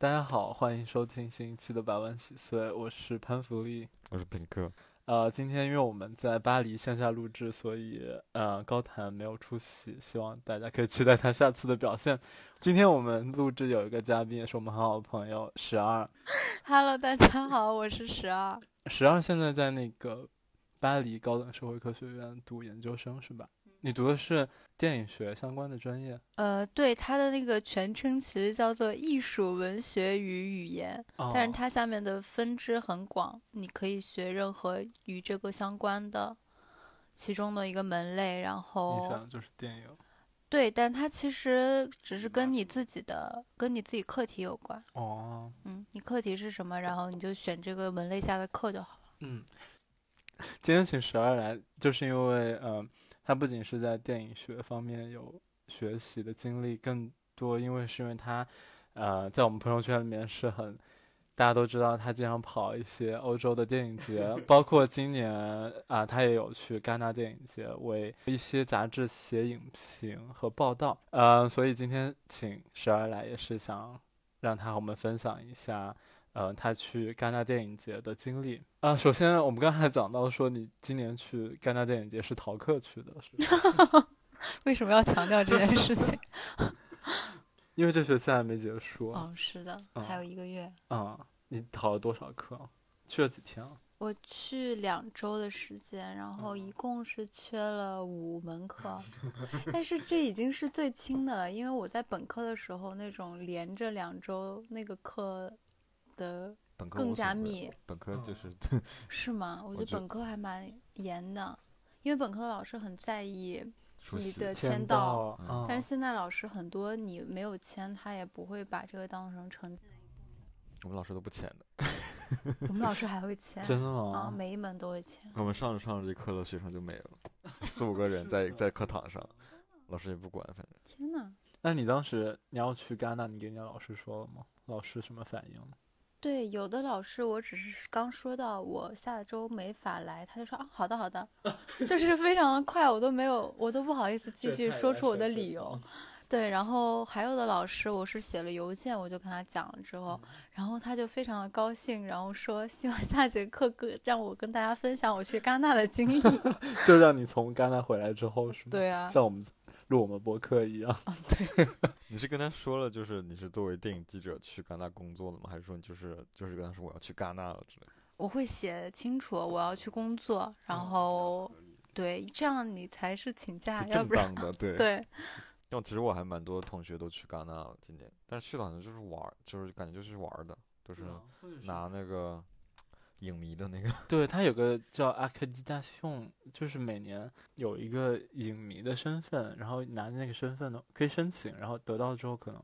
大家好，欢迎收听新一期的百万喜碎，我是潘福利，我是品客。呃，今天因为我们在巴黎线下录制，所以呃高谈没有出席，希望大家可以期待他下次的表现。今天我们录制有一个嘉宾，也是我们很好的朋友十二。Hello，大家好，我是十二。十二现在在那个巴黎高等社会科学院读研究生，是吧？你读的是电影学相关的专业？呃，对，它的那个全称其实叫做艺术文学与语言，但是它下面的分支很广，你可以学任何与这个相关的其中的一个门类。然后，你选的就是电影？对，但它其实只是跟你自己的、跟你自己课题有关。哦，嗯，你课题是什么，然后你就选这个门类下的课就好了。嗯，今天请十二来，就是因为呃。他不仅是在电影学方面有学习的经历，更多因为是因为他，呃，在我们朋友圈里面是很，大家都知道他经常跑一些欧洲的电影节，包括今年啊，他也有去戛纳电影节为一些杂志写影评和报道，呃，所以今天请十二来也是想让他和我们分享一下。呃，他去戛纳电影节的经历啊。首先，我们刚才讲到说，你今年去戛纳电影节是逃课去的，是 为什么要强调这件事情？因为这学期还没结束。哦，是的，还有一个月。啊，你逃了多少课？去了几天啊？我去两周的时间，然后一共是缺了五门课，但是这已经是最轻的了，因为我在本科的时候那种连着两周那个课。的更加密，本科就是 是吗？我觉得本科还蛮严的，因为本科的老师很在意你的签到，但是现在老师很多你没有签，他也不会把这个当成成绩的一部分。我们老师都不签的，我们老师还会签，真的吗？啊，每一门都会签。我们上着上着这课的学生就没了，四五个人在 在课堂上，老师也不管，反正。天呐，那你当时你要去戛纳，你给你的老师说了吗？老师什么反应？对，有的老师我只是刚说到我下周没法来，他就说啊，好的好的，就是非常的快，我都没有，我都不好意思继续说出我的理由。对，然后还有的老师，我是写了邮件，我就跟他讲了之后，然后他就非常的高兴，然后说希望下节课跟让我跟大家分享我去戛纳的经历，就让你从戛纳回来之后是吗？对啊，像我们。录我们博客一样，对。你是跟他说了，就是你是作为电影记者去戛纳工作的吗？还是说你就是就是跟他说我要去戛纳了之类的？我会写清楚我要去工作，然后对，这样你才是请假，要不然对。对。因为其实我还蛮多同学都去戛纳了，今年，但是去了好像就是玩，就是感觉就是玩的，就是拿那个。影迷的那个，对他有个叫阿克基大雄，就是每年有一个影迷的身份，然后拿着那个身份呢可以申请，然后得到之后可能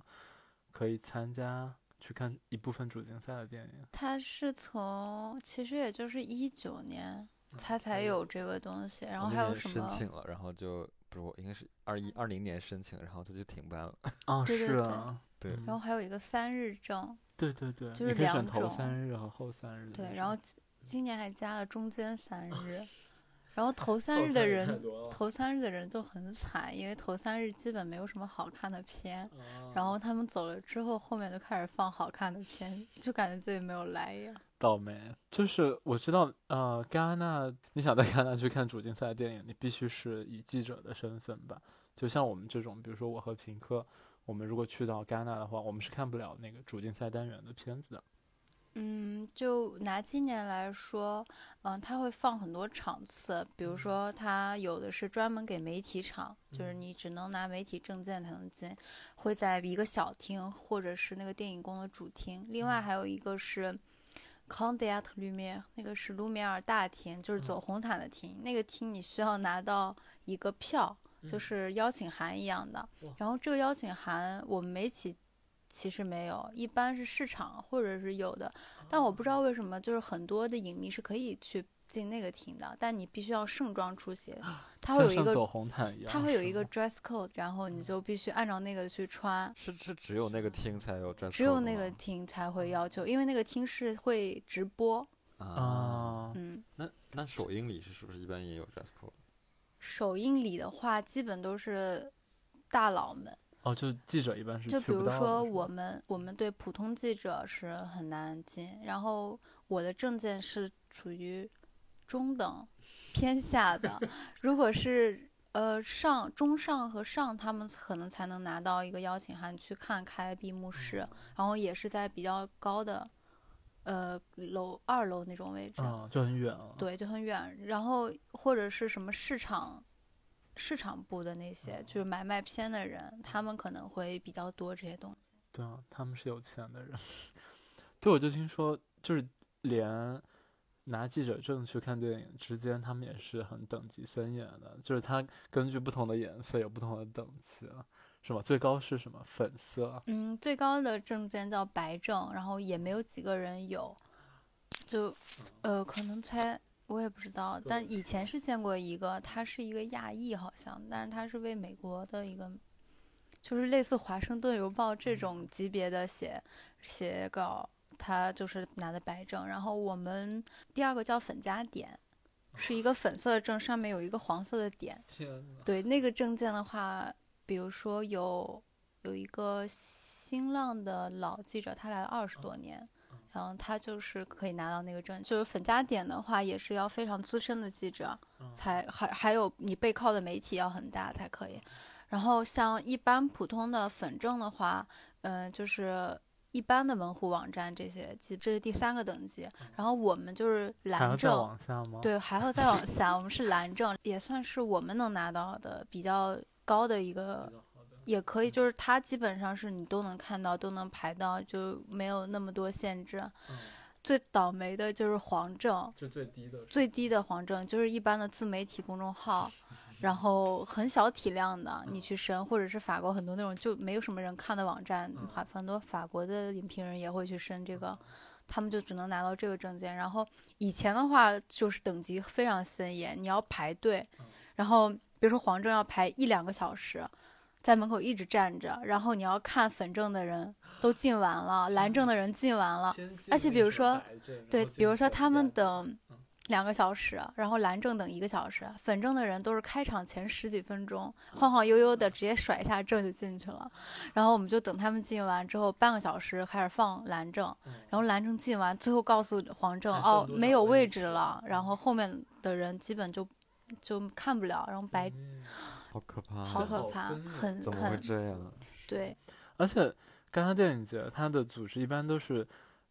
可以参加去看一部分主竞赛的电影。他是从其实也就是一九年他才有这个东西，然后还有什么申请了，然后就不是我应该是二一二零年申请，然后他就停办了。啊，是啊，对。然后还有一个三日证。对对对，就是两种，头三日和后三日。对，然后今年还加了中间三日，然后头三日的人，头三日的人就很惨，因为头三日基本没有什么好看的片，然后他们走了之后，后面就开始放好看的片，就感觉自己没有来一样。倒霉，就是我知道，呃，戛纳，你想在戛纳去看主竞赛电影，你必须是以记者的身份吧？就像我们这种，比如说我和平克。我们如果去到戛纳的话，我们是看不了那个主竞赛单元的片子的。嗯，就拿今年来说，嗯，他会放很多场次，比如说他有的是专门给媒体场，就是你只能拿媒体证件才能进，会在一个小厅或者是那个电影宫的主厅。另外还有一个是 Conde at Lumiere，那个是卢米尔大厅，就是走红毯的厅。那个厅你需要拿到一个票。就是邀请函一样的，然后这个邀请函我们媒体其实没有，一般是市场或者是有的，但我不知道为什么，就是很多的影迷是可以去进那个厅的，但你必须要盛装出席，它会有一个走红毯一样，他会有一个 dress code，然后你就必须按照那个去穿。是是只有那个厅才有 dress，code 只有那个厅才会要求，因为那个厅是会直播啊。嗯，那那首映礼是是不是一般也有 dress code？首映礼的话，基本都是大佬们，哦，就记者一般是就比如说我们我们对普通记者是很难进，然后我的证件是处于中等偏下的，如果是呃上中上和上，他们可能才能拿到一个邀请函去看开闭幕式，然后也是在比较高的呃楼二楼那种位置，就很远了。对，就很远。然后或者是什么市场。市场部的那些就是买卖片的人，他们可能会比较多这些东西。对啊，他们是有钱的人。对，我就听说，就是连拿记者证去看电影之间，他们也是很等级森严的，就是他根据不同的颜色有不同的等级，是吗？最高是什么？粉色？嗯，最高的证件叫白证，然后也没有几个人有，就呃，可能才。我也不知道，但以前是见过一个，他是一个亚裔，好像，但是他是为美国的一个，就是类似《华盛顿邮报》这种级别的写写稿，他就是拿的白证。然后我们第二个叫粉加点，是一个粉色的证，上面有一个黄色的点。天对那个证件的话，比如说有有一个新浪的老记者，他来了二十多年。然后他就是可以拿到那个证，就是粉加点的话，也是要非常资深的记者才，还还有你背靠的媒体要很大才可以。然后像一般普通的粉证的话，嗯，就是一般的门户网站这些，这是第三个等级。然后我们就是蓝证，对，还要再往下，我们是蓝证，也算是我们能拿到的比较高的一个。也可以，就是它基本上是你都能看到，都能排到，就没有那么多限制。最倒霉的就是黄证，就最低的，最低的黄证就是一般的自媒体公众号，然后很小体量的，你去申，或者是法国很多那种就没有什么人看的网站，很多法国的影评人也会去申这个，他们就只能拿到这个证件。然后以前的话就是等级非常森严，你要排队，然后比如说黄证要排一两个小时。在门口一直站着，然后你要看粉证的人都进完了，蓝证的人进完了，而且比如说，对，比如说他们等两个小时，然后蓝证等一个小时，粉证的人都是开场前十几分钟晃晃悠悠的直接甩一下证就进去了，然后我们就等他们进完之后半个小时开始放蓝证，然后蓝证进完最后告诉黄证哦没有位置了，然后后面的人基本就就看不了，然后白。好可怕！好可怕，很怎么会这样？对，而且戛纳电影节它的组织一般都是，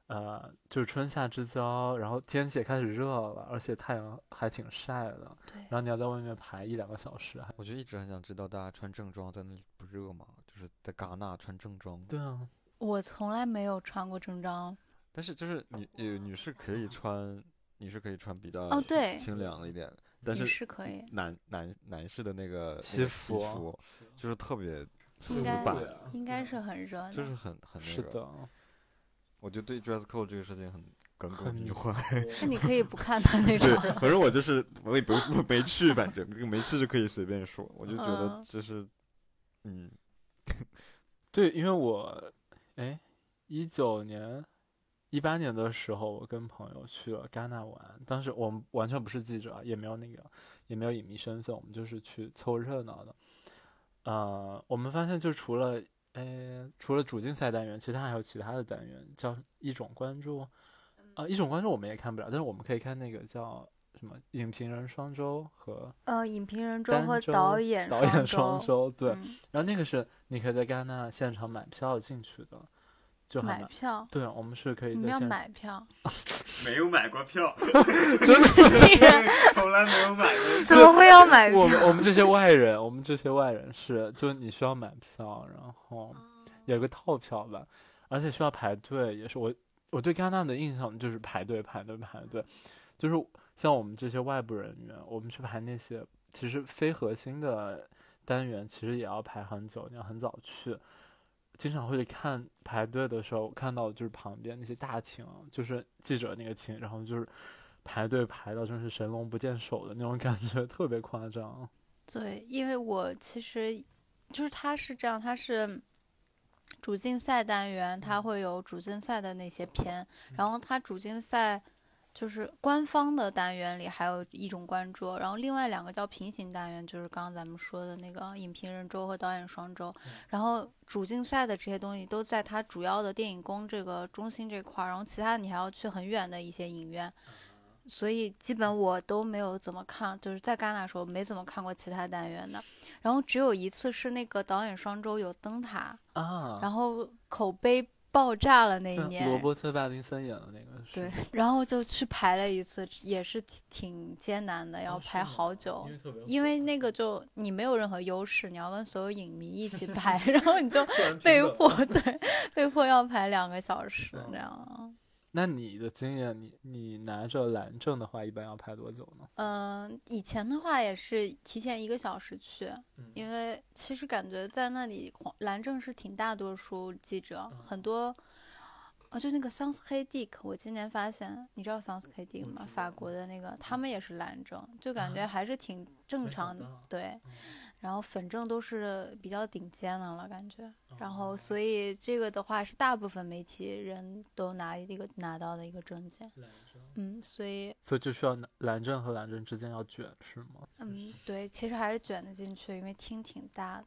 呃，就是春夏之交，然后天气也开始热了，而且太阳还挺晒的。对，然后你要在外面排一两个小时。我就一直很想知道，大家穿正装在那里不热吗？就是在戛纳穿正装。对啊，我从来没有穿过正装。但是就是女女士可以穿，女士可以穿比较哦对清凉一点。但是可以男男男士的那个西服就是特别应该应该是很热，就是很很那个。我就对 dress code 这个事情很耿耿于怀。那你可以不看他那种。反正我就是我也不没去，反正没去就可以随便说。我就觉得就是嗯，对，因为我哎一九年。一八年的时候，我跟朋友去了戛纳玩。当时我们完全不是记者，也没有那个，也没有影迷身份，我们就是去凑热闹的。呃，我们发现就除了，诶，除了主竞赛单元，其他还有其他的单元，叫一种关注。啊，一种关注我们也看不了，但是我们可以看那个叫什么影评人双周和呃影评人周和导演导演双周。对，然后那个是你可以在戛纳现场买票进去的。就买票，对，我们是可以。你们要买票？没有买过票，真的，从来没有买过。怎么会要买票？我们我们这些外人，我们这些外人是，就你需要买票，然后有个套票吧，而且需要排队。也是我我对戛纳的印象就是排队排队排队，就是像我们这些外部人员，我们去排那些其实非核心的单元，其实也要排很久，你要很早去。经常会看排队的时候，看到就是旁边那些大厅，就是记者那个厅，然后就是排队排到真是神龙不见首的那种感觉，特别夸张。对，因为我其实就是他是这样，他是主竞赛单元，他会有主竞赛的那些片，然后他主竞赛就是官方的单元里还有一种关注，然后另外两个叫平行单元，就是刚刚咱们说的那个影评人周和导演双周。然后主竞赛的这些东西都在它主要的电影宫这个中心这块儿，然后其他的你还要去很远的一些影院，所以基本我都没有怎么看，就是在戛纳的时候没怎么看过其他单元的。然后只有一次是那个导演双周有灯塔啊，然后口碑。爆炸了那一年，罗伯特·帕丁森演的那个。对，然后就去排了一次，也是挺艰难的，要排好久。因为那个就你没有任何优势，你要跟所有影迷一起 排，然后你就被迫对，被迫要排两个小时这样。那你的经验，你你拿着蓝证的话，一般要排多久呢？嗯，以前的话也是提前一个小时去，因为其实感觉在那里蓝证是挺大多数记者，很多，啊，就那个桑斯黑蒂克，我今年发现，你知道桑斯黑蒂克吗？法国的那个，他们也是蓝证，就感觉还是挺正常的，对。然后粉证都是比较顶尖的了，感觉。然后所以这个的话是大部分媒体人都拿一个拿到的一个证件。嗯，所以。所以就需要蓝证和蓝证之间要卷是吗？嗯，对，其实还是卷得进去，因为厅挺大的。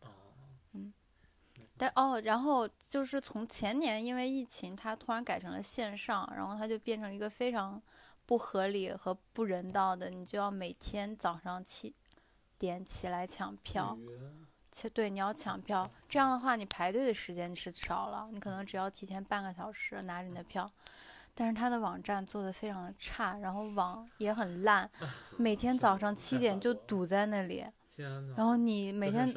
嗯。但哦，然后就是从前年因为疫情，它突然改成了线上，然后它就变成一个非常不合理和不人道的，你就要每天早上七。点起来抢票，且对你要抢票，这样的话你排队的时间是少了，你可能只要提前半个小时拿着你的票，但是他的网站做的非常的差，然后网也很烂，每天早上七点就堵在那里，然后你每天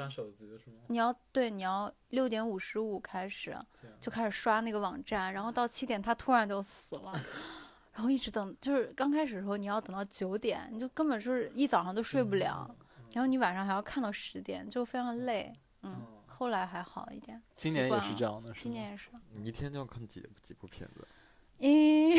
你要对你要六点五十五开始就开始刷那个网站，然后到七点他突然就死了，然后一直等，就是刚开始的时候你要等到九点，你就根本就是一早上都睡不了。然后你晚上还要看到十点，就非常累。嗯，后来还好一点。今年也是这样的，今年也是。你一天就要看几几部片子？嗯，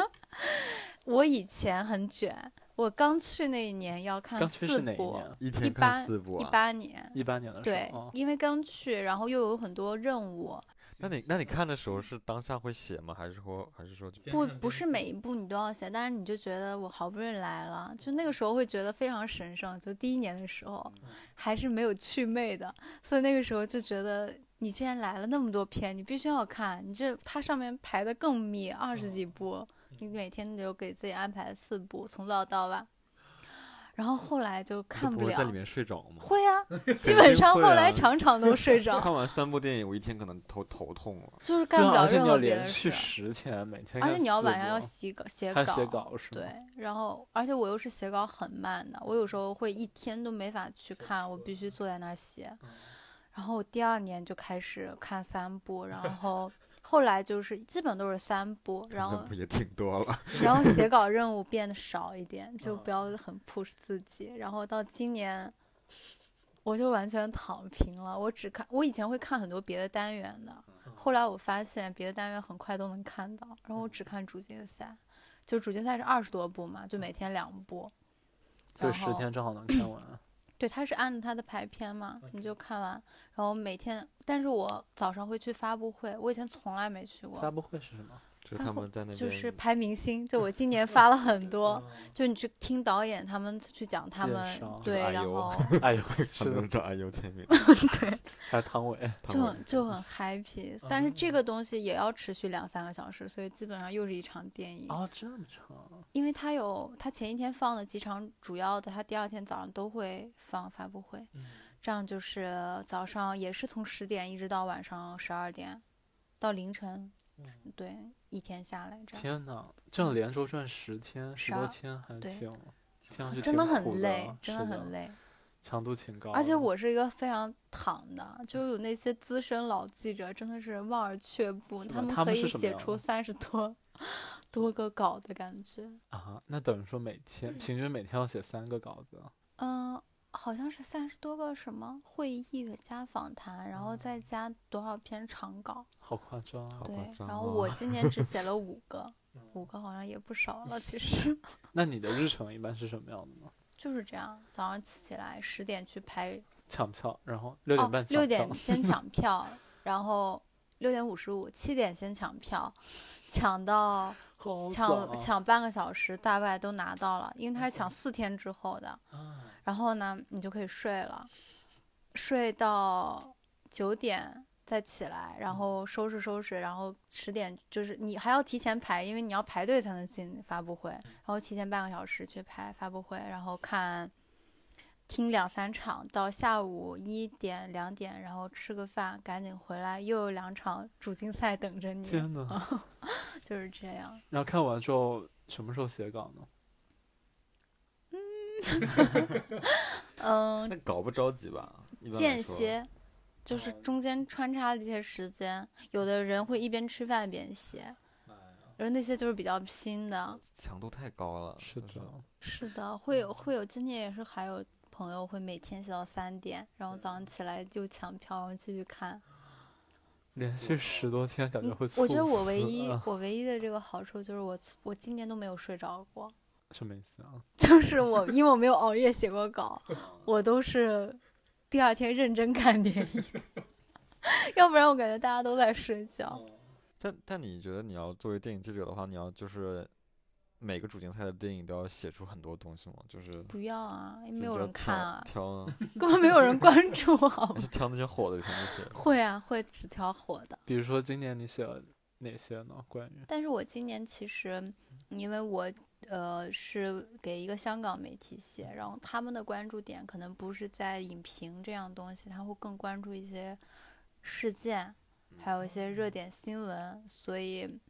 我以前很卷，我刚去那一年要看四部，一天看四部。一八年，一八年的时候，对，因为刚去，然后又有很多任务。那你那你看的时候是当下会写吗？还是说还是说不不是每一步你都要写？但是你就觉得我好不容易来了，就那个时候会觉得非常神圣。就第一年的时候，还是没有祛魅的，所以那个时候就觉得你既然来了那么多片，你必须要看。你这它上面排的更密，二十几部，你每天就给自己安排四部，从早到晚。然后后来就看不了，在里面睡着吗？会啊，基本上后来场场都睡着。看完三部电影，我一天可能头头痛了。就是干不了任何别的事。十天，每天。而且你要晚上要写稿，写稿。写稿是对，然后而且我又是写稿很慢的，我有时候会一天都没法去看，我必须坐在那儿写。然后我第二年就开始看三部，然后。后来就是基本都是三部，然后也挺多了。然后写稿任务变得少一点，就不要很 push 自己。然后到今年，我就完全躺平了。我只看，我以前会看很多别的单元的，后来我发现别的单元很快都能看到，然后我只看主竞赛。就主竞赛是二十多部嘛，就每天两部，所以十天正好能看完。对，他是按着他的排片嘛，你就看完，然后每天，但是我早上会去发布会，我以前从来没去过。发布会是什么？就他们在那就是拍明星，就我今 年发了很多，就你去听导演他们去讲他们，对，然后哎呦，是能找哎呦签名，对，还有汤唯，就很就很 happy，但是这个东西也要持续两三个小时，所以基本上又是一场电影啊，这么长，因为他有他前一天放的几场主要的，他第二天早上都会放发布会，这样就是早上也是从十点一直到晚上十二点，到凌晨。对，一天下来这样。天哪，这样连轴转十天，十多天还挺，真的很累，真的很累，强度挺高。而且我是一个非常躺的，就有那些资深老记者，真的是望而却步，他们可以写出三十多 多个稿的感觉。啊，那等于说每天 平均每天要写三个稿子？嗯。好像是三十多个什么会议加访谈，然后再加多少篇长稿，好夸张。对，然后我今年只写了 五个，五个好像也不少了，其实。那你的日程一般是什么样的呢？就是这样，早上起来十点去拍抢票，然后六点半六点先抢票，然后。六点五十五，七点先抢票，抢到抢抢半个小时，大概都拿到了，因为他是抢四天之后的。然后呢，你就可以睡了，睡到九点再起来，然后收拾收拾，然后十点就是你还要提前排，因为你要排队才能进发布会，然后提前半个小时去排发布会，然后看。听两三场到下午一点两点，然后吃个饭，赶紧回来，又有两场主竞赛等着你。天呐，就是这样。然后看完之后，什么时候写稿呢？嗯，嗯。那搞不着急吧？间歇，就是中间穿插一些时间。有的人会一边吃饭一边写，而那些就是比较拼的。强度太高了。是的。是的，会有会有，今年也是还有。朋友会每天写到三点，然后早上起来就抢票，然后继续看。连续十多天，感觉会。我觉得我唯一 我唯一的这个好处就是我我今年都没有睡着过。什么意思啊？就是我因为我没有熬夜写过稿，我都是第二天认真看电影，要不然我感觉大家都在睡觉。但但你觉得你要作为电影记者的话，你要就是。每个主竞赛的电影都要写出很多东西吗？就是不要啊，没有人看啊，挑根本没有人关注，好吗？挑那些火的，全都写。会啊，会只挑火的。比如说今年你写了哪些呢？关于？但是我今年其实，因为我呃是给一个香港媒体写，然后他们的关注点可能不是在影评这样东西，他会更关注一些事件，还有一些热点新闻，所以。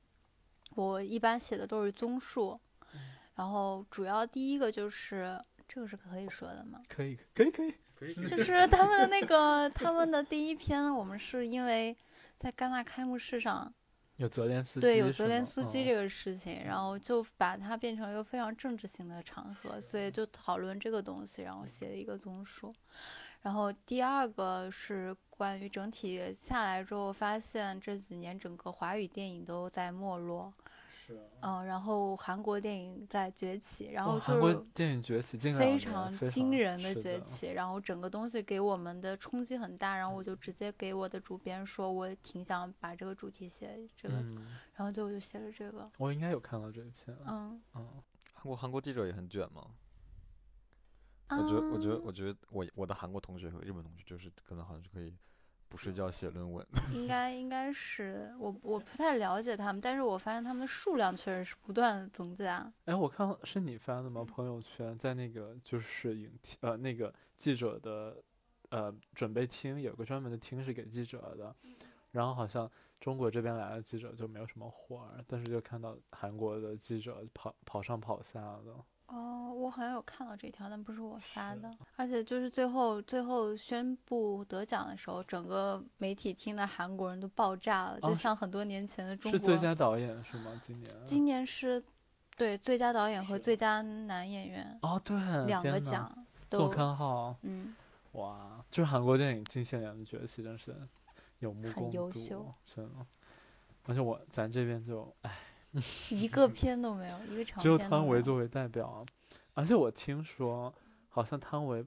我一般写的都是综述，然后主要第一个就是这个是可以说的吗？可以，可以，可以，就是 他们的那个他们的第一篇，我们是因为在戛纳开幕式上有泽连斯基，对，有泽连斯基这个事情，然后就把它变成一个非常政治性的场合，所以就讨论这个东西，然后写了一个综述。然后第二个是关于整体下来之后，发现这几年整个华语电影都在没落。嗯，然后韩国电影在崛起，然后韩国电影崛起，非常惊人的崛起，然后整个东西给我们的冲击很大，然后我就直接给我的主编说，我挺想把这个主题写这个，然后最后就写了这个。我应该有看到这一篇。嗯嗯，韩国韩国记者也很卷吗？我觉得我觉得我觉得我我的韩国同学和日本同学就是可能好像是可以。不睡觉写论文，应该应该是我我不太了解他们，但是我发现他们的数量确实是不断增加。哎，我看是你发的吗？朋友圈在那个就是影厅呃那个记者的呃准备厅有个专门的厅是给记者的，然后好像中国这边来的记者就没有什么活儿，但是就看到韩国的记者跑跑上跑下的。哦，我好像有看到这条，但不是我发的。而且就是最后最后宣布得奖的时候，整个媒体厅的韩国人都爆炸了，就像很多年前的中国。是最佳导演是吗？今年？今年是，对最佳导演和最佳男演员。哦，对，两个奖。宋康昊。嗯。哇，就是韩国电影近些年的崛起，真是有目共睹，真的。而且我咱这边就，唉。一个片都没有，一个只有汤唯作为代表，而且我听说，好像汤唯，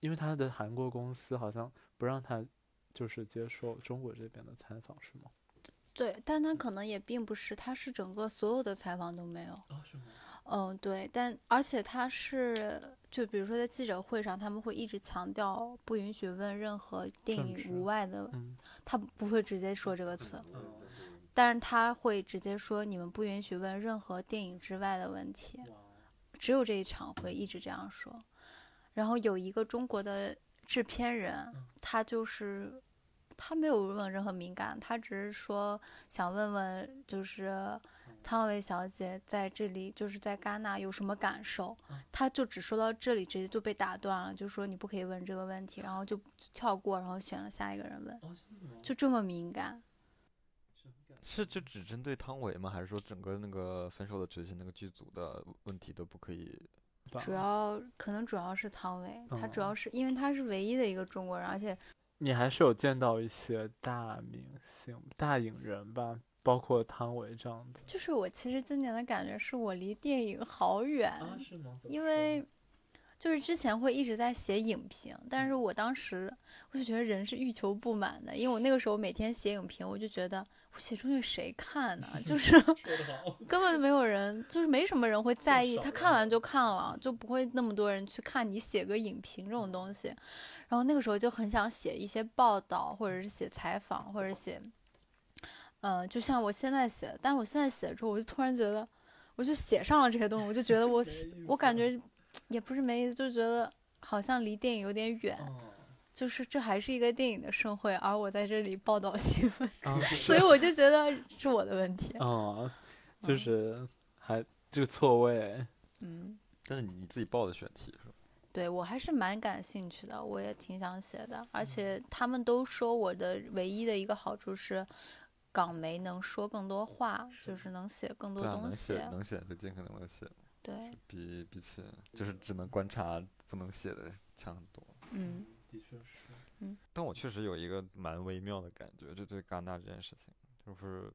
因为他的韩国公司好像不让他，就是接受中国这边的采访，是吗？对，但他可能也并不是，他是整个所有的采访都没有。是吗？嗯，对，但而且他是，就比如说在记者会上，他们会一直强调不允许问任何电影无外的，他不会直接说这个词。但是他会直接说，你们不允许问任何电影之外的问题，只有这一场会一直这样说。然后有一个中国的制片人，他就是他没有问任何敏感，他只是说想问问，就是汤唯小姐在这里就是在戛纳有什么感受，他就只说到这里，直接就被打断了，就说你不可以问这个问题，然后就跳过，然后选了下一个人问，就这么敏感。是就只针对汤唯吗？还是说整个那个分手的决心那个剧组的问题都不可以？主要可能主要是汤唯，他主要是因为他是唯一的一个中国人，而且你还是有见到一些大明星、大影人吧，包括汤唯这样的。就是我其实今年的感觉是我离电影好远，是吗？因为就是之前会一直在写影评，但是我当时我就觉得人是欲求不满的，因为我那个时候每天写影评，我就觉得我写出去谁看呢？就是根本就没有人，就是没什么人会在意，他看完就看了，就不会那么多人去看你写个影评这种东西。然后那个时候就很想写一些报道，或者是写采访，或者写，嗯，就像我现在写的，但我现在写之后，我就突然觉得，我就写上了这些东西，我就觉得我 我感觉。也不是没意思，就觉得好像离电影有点远，就是这还是一个电影的盛会，而我在这里报道新闻，所以我就觉得是我的问题。哦，就是还这个错位。嗯。但是你自己报的选题是吧？对，我还是蛮感兴趣的，我也挺想写的。而且他们都说我的唯一的一个好处是，港媒能说更多话，就是能写更多东西。能写能写就尽可能的写。对，比比起就是只能观察不能写的强很多。嗯，的确是。嗯，但我确实有一个蛮微妙的感觉，就对戛纳这件事情，就是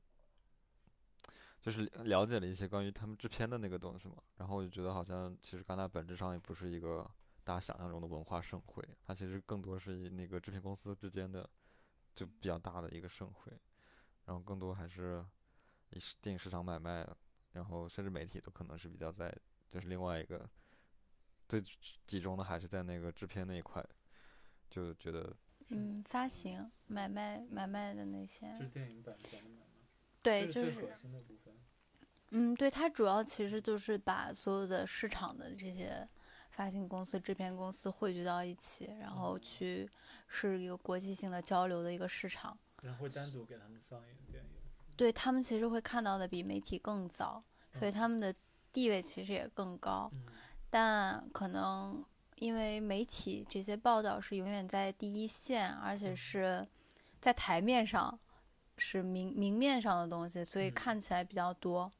就是了解了一些关于他们制片的那个东西嘛，然后我就觉得好像其实戛纳本质上也不是一个大家想象中的文化盛会，它其实更多是以那个制片公司之间的就比较大的一个盛会，然后更多还是以电影市场买卖。然后，甚至媒体都可能是比较在，就是另外一个最集中的还是在那个制片那一块，就觉得嗯，发行、买卖、买卖的那些，就是电影版权的买卖，对，就是嗯，对，它主要其实就是把所有的市场的这些发行公司、制片公司汇聚到一起，然后去是一个国际性的交流的一个市场，然后单独给他们放映电影。对他们其实会看到的比媒体更早，所以他们的地位其实也更高。但可能因为媒体这些报道是永远在第一线，而且是在台面上，是明明面上的东西，所以看起来比较多。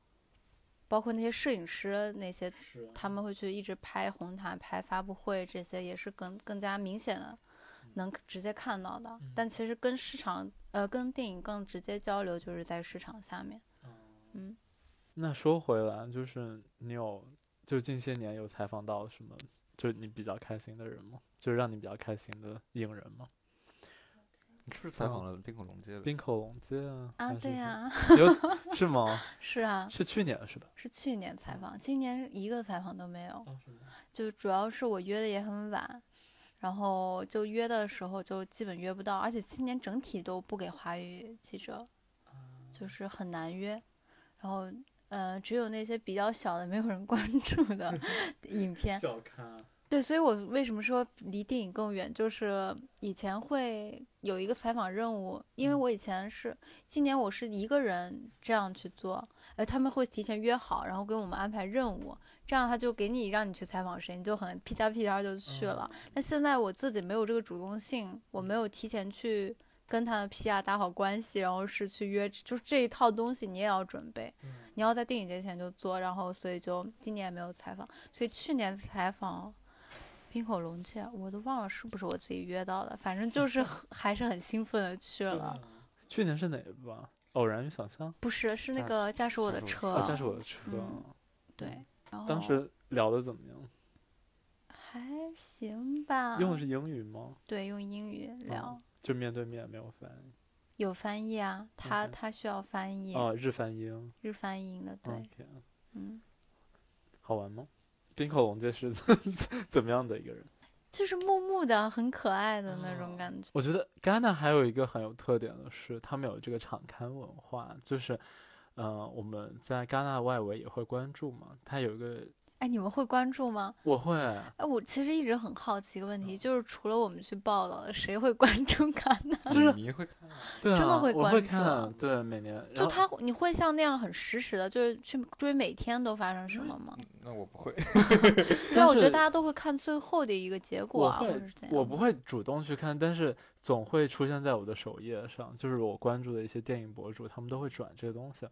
包括那些摄影师，那些他们会去一直拍红毯、拍发布会，这些也是更更加明显的。能直接看到的，但其实跟市场，呃，跟电影更直接交流，就是在市场下面。嗯，那说回来，就是你有，就近些年有采访到什么，就是你比较开心的人吗？就是让你比较开心的影人吗？你是不是采访了冰口龙介？冰口龙介啊？啊，对呀。有是吗？是啊。是去年是吧？是去年采访，今年一个采访都没有。就主要是我约的也很晚。然后就约的时候就基本约不到，而且今年整体都不给华语记者，就是很难约。然后，呃，只有那些比较小的、没有人关注的 影片。小看。对，所以我为什么说离电影更远？就是以前会有一个采访任务，因为我以前是今年我是一个人这样去做，呃，他们会提前约好，然后给我们安排任务。这样他就给你让你去采访谁，你就很屁颠屁颠就去了。那现在我自己没有这个主动性，我没有提前去跟他的 PR 打好关系，然后是去约，就是这一套东西你也要准备，你要在电影节前就做，然后所以就今年没有采访。所以去年采访冰口龙介，我都忘了是不是我自己约到的，反正就 是还是很兴奋的去了。去年是哪一部啊？偶然与想象？不是，是那个驾驶我的车。驾驶我的车。对。当时聊的怎么样？还行吧。用的是英语吗？对，用英语聊。就面对面没有翻译。有翻译啊，他他需要翻译。哦，日翻英。日翻英的，对。嗯。好玩吗？冰口龙介是 怎么样的一个人？就是木木的，很可爱的那种感觉。我觉得戛纳还有一个很有特点的是，他们有这个场刊文化，就是。呃，我们在戛纳外围也会关注嘛。它有一个，哎，你们会关注吗？我会。哎，我其实一直很好奇一个问题，就是除了我们去报道，谁会关注看呢？就是你会看，对，真的会关注。对，每年。就他，你会像那样很实时的，就是去追每天都发生什么吗？那我不会。对，我觉得大家都会看最后的一个结果啊，或者是怎样。我不会主动去看，但是总会出现在我的首页上，就是我关注的一些电影博主，他们都会转这个东西。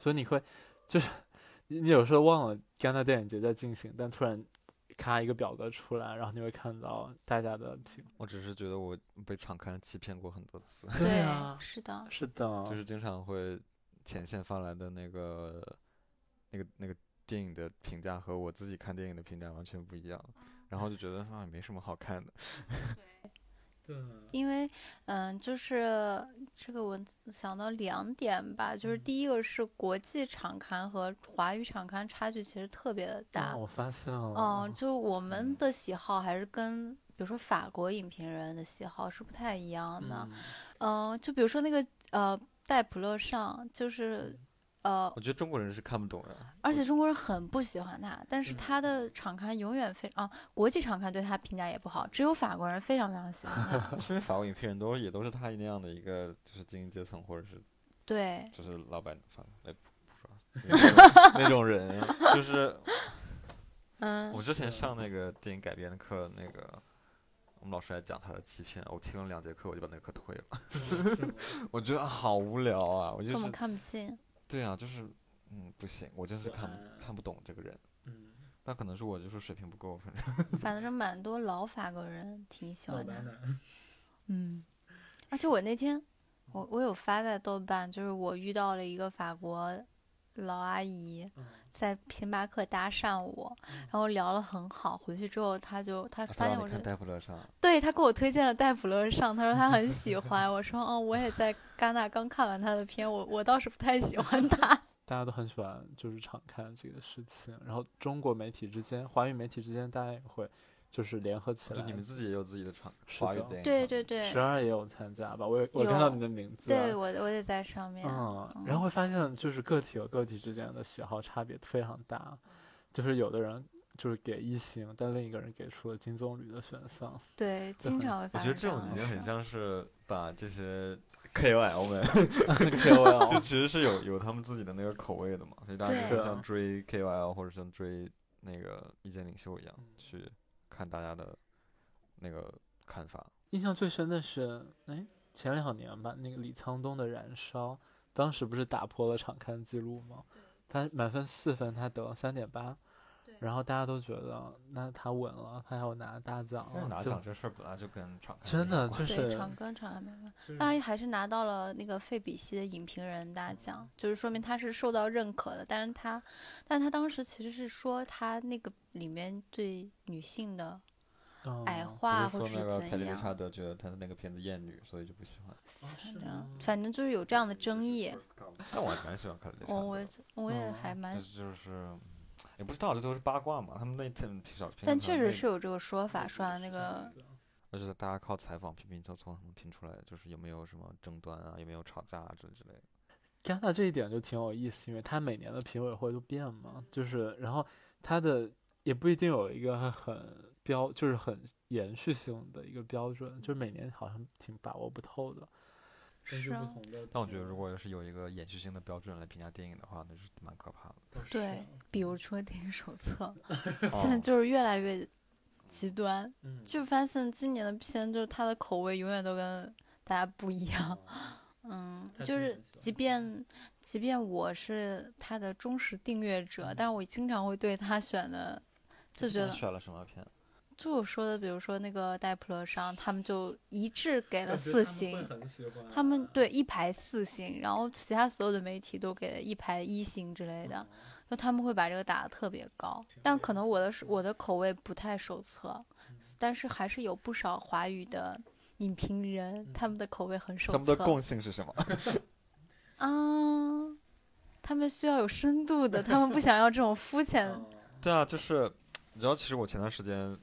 所以你会，就是你你有时候忘了戛纳电影节在进行，但突然咔一个表格出来，然后你会看到大家的评。我只是觉得我被场刊欺骗过很多次。对啊，是的，是的，就是经常会前线发来的那个那个那个电影的评价和我自己看电影的评价完全不一样，然后就觉得啊没什么好看的。对，因为，嗯，就是这个我想到两点吧，就是第一个是国际场刊和华语场刊差距其实特别的大啊，。我发现了，嗯，就我们的喜好还是跟比如说法国影评人的喜好是不太一样的。嗯嗯，就比如说那个呃戴普勒上，就是呃我，觉得中国人是看不懂的。而且中国人很不喜欢他，但是他的场刊永远非啊，国际场刊对他评价也不好，只有法国人非常非常喜欢他。是因为法国影评人都也都是他那样的一个就是精英阶层或者是对，就是老板反哎不不说那种人，就是 嗯我之前上那个电影改编的课，那个我们老师还讲他的欺骗，我听了两节课我就把那课退了，我觉得好无聊啊，我就是根本看不进。对啊，就是嗯不行，我就是看看不懂这个人，嗯，那可能是我就是水平不够，反正 反正蛮多老法国人挺喜欢他老白。男，嗯，而且我那天我我有发在豆瓣，就是我遇到了一个法国老阿姨嗯在星巴克搭讪我，然后聊了很好。回去之后，她就她发现我是戴普勒上，对她给我推荐了戴普勒上，她说她很喜 欢。我说哦，我也在戛纳刚看完他的片，我我倒是不太喜欢他。大家都很喜欢就是常看这个事情，然后中国媒体之间、华语媒体之间，大家也会就是联合起来。就你们自己也有自己的场是的华语电影对对对十二也有参加吧？我也我看到你的名字，对我我也在上面。嗯，然后会发现就是个体和个体之间的喜好差别非常大，就是有的人就是给一星，但另一个人给出了金棕榈的选项。对，经常会我发生觉得这种已经很像是把这些 KOL 们 就 KOL 就其实是有有他们自己的那个口味的嘛，所以大家就是像追 KOL 或者像追那个意见领袖一样嗯去看大家的那个看法。印象最深的是，哎，前两年吧，那个李沧东的《燃烧》，当时不是打破了场刊记录吗？他满分四分，他得了三点八，然后大家都觉得那他稳了，他要拿大奖了，就奖这事儿本来就跟场看真的就是对，长庚长还没关。就是他还是拿到了那个费比西的影评人大奖，就是说明他是受到认可的。但是他，但他当时其实是说他那个里面对女性的嗯矮化或者是说那个凯怎样，莉理查德觉得他的那个片子厌女，所以就不喜欢。反正吗反正就是有这样的争议。但我还蛮喜欢凯莉理查德我我也，我也嗯还蛮就是嗯也不知道，这都是八卦嘛。他们那天小片，但确实是有这个说法，说他那个而 且大家靠采访拼拼凑凑能拼出来，就是有没有什么争端啊，有没有吵架啊之类之类的。加拿大这一点就挺有意思，因为它每年的评委会都变嘛，就是然后它的也不一定有一个很标，就是很延续性的一个标准，就是每年好像挺把握不透的。根据是啊不同的但我觉得，如果要是有一个延续性的标准来评价电影的话，那是蛮可怕的。对，比如说电影手册，现在哦就是越来越极端，嗯，就发现今年的片就是它的口味永远都跟大家不一样。嗯，就是即便即便我是他的忠实订阅者，但我经常会对他选的就觉得，选了什么片？就我说的，比如说那个戴普勒上，他们就一致给了四星，他们对一排四星，然后其他所有的媒体都给了一排一星之类的，就他们会把这个打的特别高。但可能我的我的口味不太手册，但是还是有不少华语的影评人，他们的口味很手册。他们的共性是什么？啊，他们需要有深度的，他们不想要这种肤浅。对啊，就是你知道，其实我前段时间，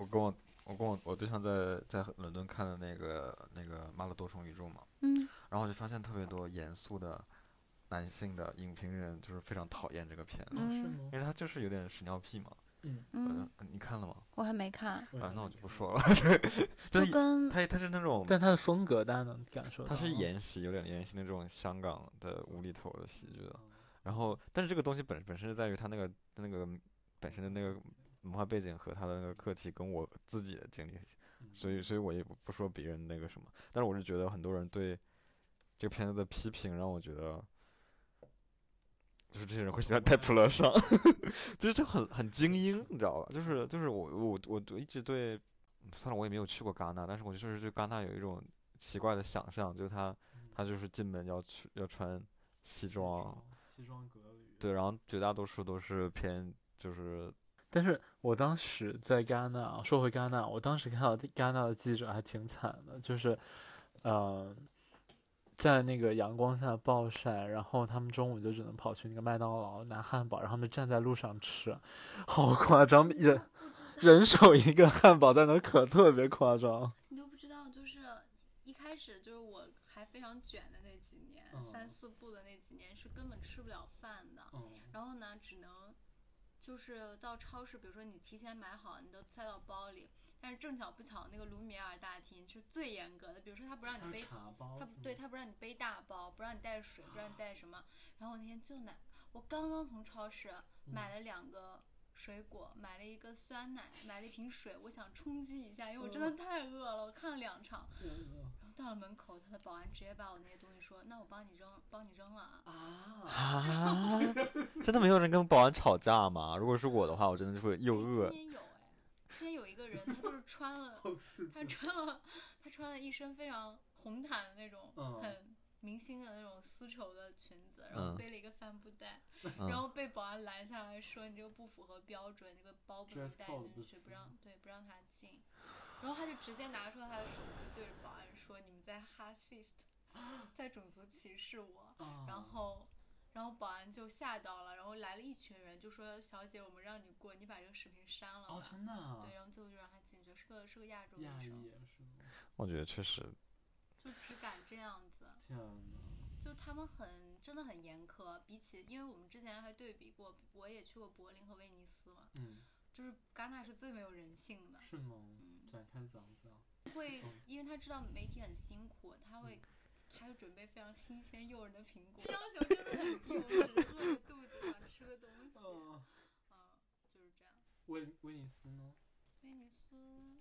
我跟我我跟我我对象在在伦敦看的那个那个《妈的多重宇宙》嘛，嗯，然后我就发现特别多严肃的男性的影评人就是非常讨厌这个片，嗯因？为他就是有点屎尿屁嘛。嗯，嗯，呃，你看了吗？我还没看，啊，那我就不说了。就 就是跟他他是那种，但他的风格大家能感受到。他是沿袭有点沿袭那种香港的无厘头的喜剧的。然后，但是这个东西本本身是在于他那个那个本身的那个文化背景和他的那个课题跟我自己的经历，所以所以我也不不说别人那个什么，但是我是觉得很多人对这个片子的批评让我觉得，就是这些人会喜欢戴普勒上，就是这很很精英，你知道吧？就是就是我我我我一直对，算了，我也没有去过戛纳，但是我就是对戛纳有一种奇怪的想象，就是他他就是进门要去要穿西装，西装革履，对，然后绝大多数都是偏就是但是我当时在戛纳，说回戛纳，我当时看到戛纳的记者还挺惨的，就是，呃，在那个阳光下暴晒，然后他们中午就只能跑去那个麦当劳拿汉堡，然后他们站在路上吃，好夸张，人人手一个汉堡在那可特别夸张。你都不知道，就是一开始就是我还非常卷的那几年，嗯三四部的那几年是根本吃不了饭的。嗯然后呢，只能就是到超市，比如说你提前买好，你都塞到包里。但是正巧不巧，那个卢米埃尔大厅是最严格的，比如说他不让你背，他不对，他不让你背大包，不让你带水，不让你带什么。然后我那天就奶，我刚刚从超市买了两个水果，买了一个酸奶，买了一瓶水，我想冲击一下，因为我真的太饿了，我看了两场。到了门口，他的保安直接把我那些东西说：“那我帮你扔，帮你扔了啊。啊，啊，真的没有人跟保安吵架吗？如果是我的话，我真的是会又饿今。天有哎，今天有一个人，他就是穿了，他穿了，他穿了一身非常红毯的那种嗯很明星的那种丝绸的裙子，然后嗯背了一个帆布袋，嗯 然后被保安拦下来说你这个不符合标准，这个包不能带进去，不让对不让他进。然后他就直接拿出他的手机对着保安说：“你们在 racist，在种族歧视我。”啊然后，然后保安就吓到了，然后来了一群人，就说：“小姐，我们让你过，你把这个视频删了。哦，真的啊对，然后最后就让他进去，是个是个亚洲亚女生，裔是吗？我觉得确实，就只敢这样子，天呐，就他们很真的很严苛。比起，因为我们之前还对比过，我也去过柏林和威尼斯嘛，嗯，就是戛纳是最没有人性的，是吗？嗯，展开讲讲。会嗯因为他知道媒体很辛苦，他会。他会准备非常新鲜诱人的苹果，要求真的很 低，我只是饿着肚子想吃个东西，嗯，嗯，就是这样。威威尼斯呢？威尼斯，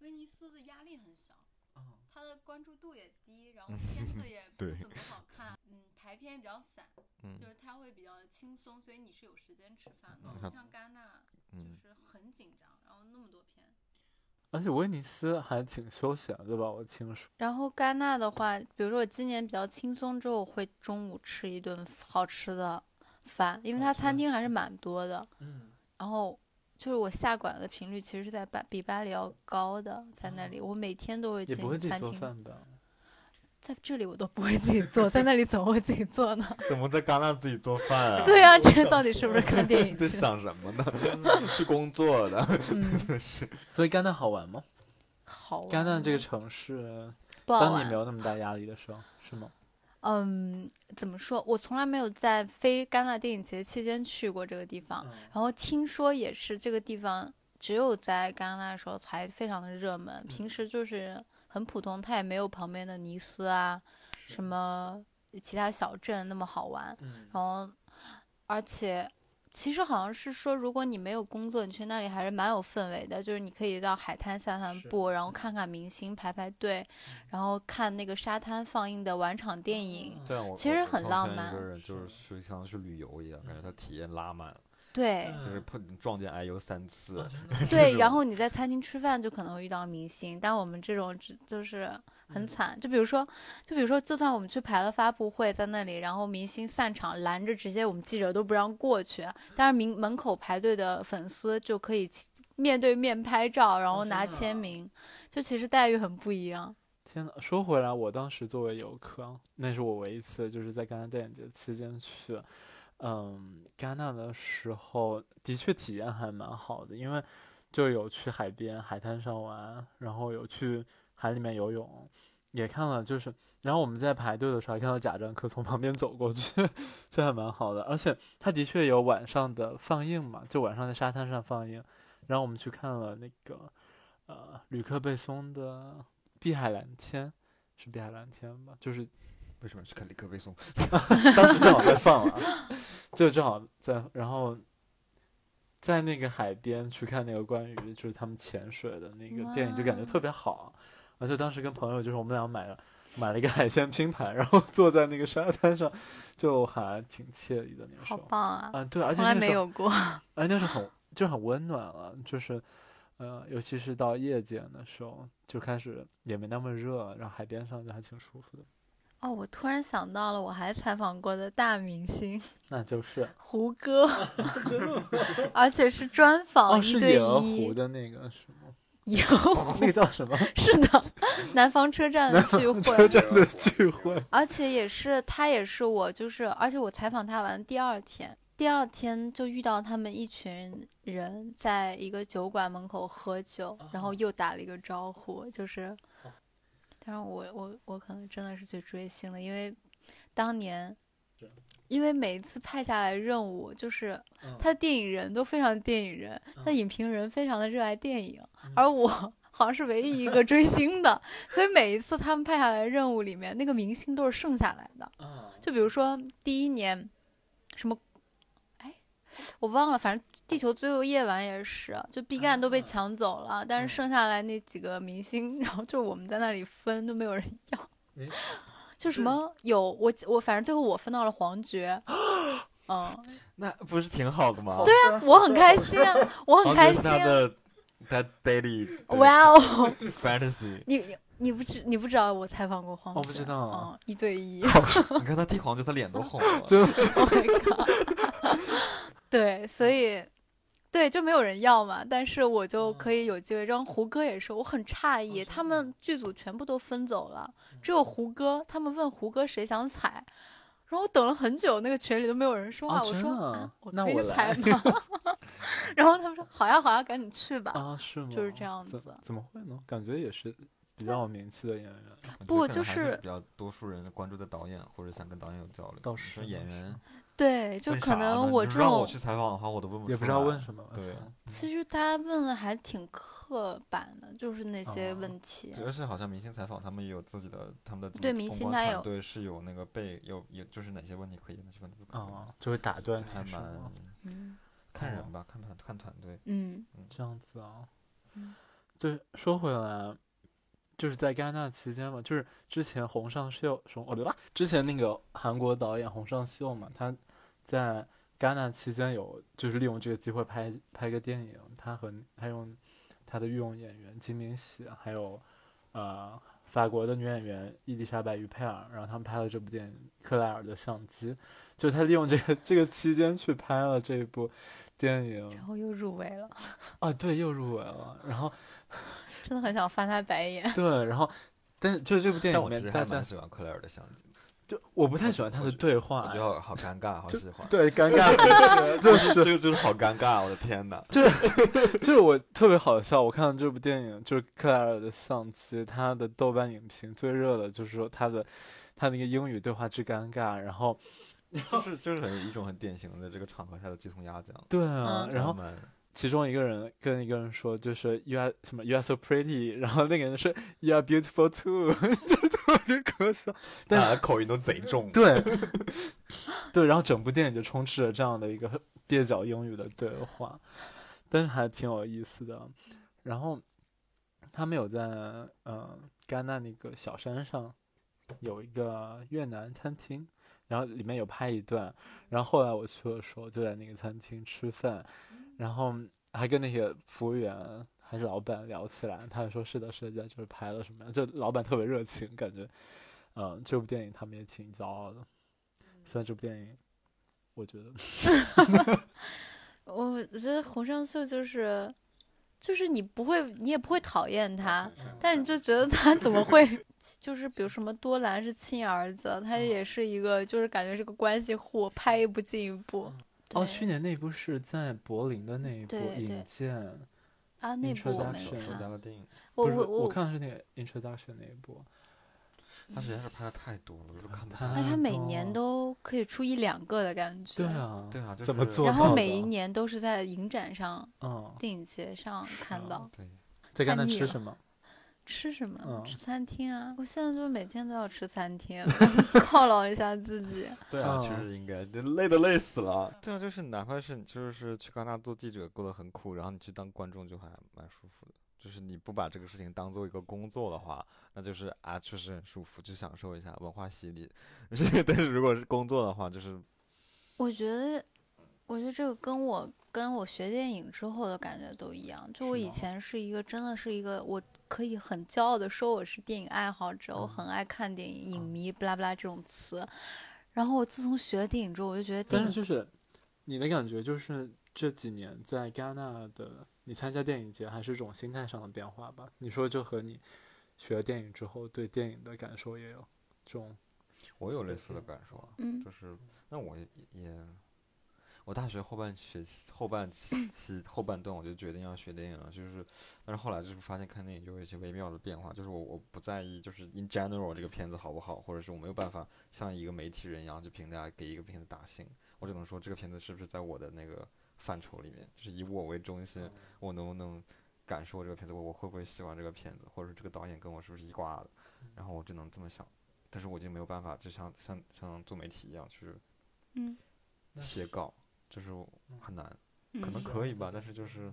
威尼斯的压力很小，啊，它的关注度也低，然后嗯片子也不怎么好看，嗯，排片也比较散，嗯就是它会比较轻松，所以你是有时间吃饭的。嗯不像戛纳就嗯，是很紧张，然后那么多片。而且威尼斯还挺休闲的，对吧？我听说。然后戛纳的话，比如说我今年比较轻松之后，我会中午吃一顿好吃的饭，因为它餐厅还是蛮多的。嗯，然后就是我下馆的频率其实是在巴比巴黎要高的，在那里我每天都会也不会自己进餐厅。做饭吧？在这里我都不会自己做，在那里怎么会自己做呢？怎么在戛纳自己做饭啊？对啊，这到底是不是看电影 在？想什么呢？是工作的，嗯，是所以戛纳好玩吗？好玩戛纳这个城市，不好玩当你没。有那么大压力的时候，是吗？嗯，怎么说？我从来没有在非戛纳电影节期间去过这个地方，嗯然后听说也是这个地方只有在戛纳的时候才非常的热门，嗯平时就是很普通，它也没有旁边的尼斯啊什么其他小镇那么好玩。嗯然后，而且其实好像是说，如果你没有工作，你去那里还是蛮有氛围的。就是你可以到海滩散散步，然后看看明星排排队，然后看那个沙滩放映的晚场电影。其实很浪漫个人就是是像去旅游一样，感觉他体验拉满了，对。嗯就是碰撞见 IU 三次 对，然后你在餐厅吃饭就可能会遇到明星，但我们这种只就是很嗯。惨。就比如说，就比如说，就算我们去排了发布会，在那里，然后明星散场拦着，直接我们记者都不让过去，但是明门口排队的粉丝就可以面对面拍照，然后拿签名，就其实待遇很不一样。天呐，说回来，我当时作为游客，那是我唯一一次就是在戛纳电影节期间去，嗯，戛纳的时候的确体验还蛮好的，因为就有去海边海滩上玩，然后有去海里面游泳，也看了就是，然后我们在排队的时候还看到贾樟柯从旁边走过去，这还蛮好的，而且他的确有晚上的放映嘛，就晚上在沙滩上放映，然后我们去看了那个呃吕克贝松的。碧海蓝天是碧海蓝天吧？就是为什么去看李克贝松？当时正好在放啊，就正好在，然后在那个海边去看那个关于就是他们潜水的那个电影，就感觉特别好。而且当时跟朋友就是我们俩买了买了一个海鲜拼盘，然后坐在那个沙滩上，就还挺惬意的那个时好。棒啊！啊，对，而且从来那时候没有过。而且那时候很就很温暖了，就是呃，尤其是到夜间的时候，就开始也没那么热，然后海边上就还挺舒服的。哦，我突然想到了，我还采访过的大明星 那就是 胡歌，而且是专访哦，一对一湖。的那个是吗？野鹅湖那叫什么？是的，南方车站的聚会车，站的聚会。而且也是他也是我，就是而且我采访他完第二天，第二天就遇到他们一群人在一个酒馆门口喝酒，然后又打了一个招呼，就是，但是我我我可能真的是去追星的，因为当年。因为每一次派下来任务，就是他的电影人都非常电影人，他的影评人非常的热爱电影，而我 好像是唯一一个追星的，所以每一次他们派下来的任务里面，那个明星都是剩下来的。啊，就比如说第一年，什么，哎，我忘了，反正《地球最后夜晚》也是，就毕赣都被抢走了，但是剩下来那几个明星，然后就我们在那里分，都没有人要。就什么有我我反正最后我分到了黄觉，嗯，那不是挺好的吗？对啊我很开心啊，我很开心啊，他的他 daily 的 哇哦！fantasy。你你你不知你不知道我采访过黄觉？我不知道啊嗯，一对一。你看他替黄觉，他脸都红了。真 Oh my god！对，所以对就没有人要嘛，但是我就可以有机会。然后胡歌也是，我很诧异，他们剧组全部都分走了，只有胡歌。他们问胡歌谁想踩，然后我等了很久，那个群里都没有人说话。我说哦真的啊，我可以那我采来吗？然后他们说好呀好呀，赶紧去吧。啊，是吗？就是这样子怎么会呢？感觉也是比较有名气的演员。不就是比较多数人关注的导演，或者想跟导演有交流。你倒是倒是说演员，对，就可能我这种让我去采访的话，我都问不也不知道问什么。对嗯其实大家问的还挺刻板的，就是那些哦问题。主要是好像明星采访，他们也有自己的他们的对明星他有对是有那个被有有就是哪些问题可以，哪些问题不可以，啊，就会打断还蛮嗯看人吧，看团看团队。嗯这样子啊嗯。对，说回来，就是在戛纳期间嘛，就是之前洪尚秀，什么我对吧，之前那个韩国导演洪尚秀嘛，他在戛纳期间有就是利用这个机会拍拍个电影，他和他用他的御用演员金敏喜，还有呃法国的女演员伊丽莎白于佩尔，然后他们拍了这部电影《克莱尔的相机》，就是他利用这个这个期间去拍了这部电影然后又入围了，啊，对，又入围了，然后真的很想翻他白眼。对，然后但是就是这部电影里面，我其实还蛮大家喜欢克莱尔的相机，就我不太喜欢他的对话我觉，得好好尴尬，好喜欢。对，尴尬就是，就是 这个真的好尴尬，我的天哪！就是 就是我特别好笑，我看到这部电影就是克莱尔的相机，他的豆瓣影评最热的就是说他的他那个英语对话之尴尬，然后就是就是很一种很典型的这个场合下的鸡同鸭讲。对啊，嗯然后其中一个人跟一个人说，就是 you are 什么 you are so pretty，然后那个人说 you are beautiful too，就是特别可笑。但大家口音都贼重。对，对，然后整部电影就充斥着这样的一个蹩脚英语的对话，但是还挺有意思的。然后他们有在呃戛纳那个小山上有一个越南餐厅，然后里面有拍一段，然后后来我去的时候就在那个餐厅吃饭，然后还跟那些服务员还是老板聊起来，他还说是的，是的，就是拍了什么样，就老板特别热情，感觉，嗯、这部电影他们也挺骄傲的。虽然这部电影，我觉得 我觉得洪尚秀就是，就是你不会，你也不会讨厌他，但你就觉得他怎么会，就是比如什么多兰是亲儿子，他也是一个，就是感觉是个关系户，拍一部进一部。哦，去年那部是在柏林的那一部引荐》，啊，那部我没有看，我我我，我看的是那个 Introduction 那一部，他实在是拍的太多了，我都看不下去。那他每年都可以出一两个的感觉。对。啊，对啊，就是怎么做然后每一年都是在影展上、嗯，电影节上看啊到。对，在戛纳太腻了吃什么？吃什么？嗯吃餐厅啊！我现在就每天都要吃餐厅，犒劳一下自己。对啊，确嗯实应该，这累都累死了。对啊，就是哪怕是你就是去戛纳做记者，过得很苦，然后你去当观众就还蛮舒服的。就是你不把这个事情当做一个工作的话，那就是啊，确实很舒服，就享受一下文化洗礼。但是如果是工作的话，就是我觉得，我觉得这个跟我跟我学电影之后的感觉都一样。就我以前是一个真的是一个，我可以很骄傲的说我是电影爱好者，我嗯很爱看电影，影嗯迷，不拉不拉这种词。然后我自从学了电影之后，我就觉得电影但是就是你的感觉，就是这几年在戛纳的你参加电影节，还是一种心态上的变化吧？你说就和你学了电影之后对电影的感受也有这种我有类似的感受啊，嗯就是那我也也，我大学后半学期后半期期后半段我就决定要学电影了，就是，但是后来就是发现看电影就有一些微妙的变化，就是我我不在意就是 in general 这个片子好不好，或者是我没有办法像一个媒体人一样去评价给一个片子打星，我只能说这个片子是不是在我的那个范畴里面，就是以我为中心，我能不能感受这个片子，我我会不会喜欢这个片子，或者是这个导演跟我是不是一挂的，然后我只能这么想，但是我就没有办法，就像像像做媒体一样去嗯。写稿，就是很难，可嗯能可以吧，但是就是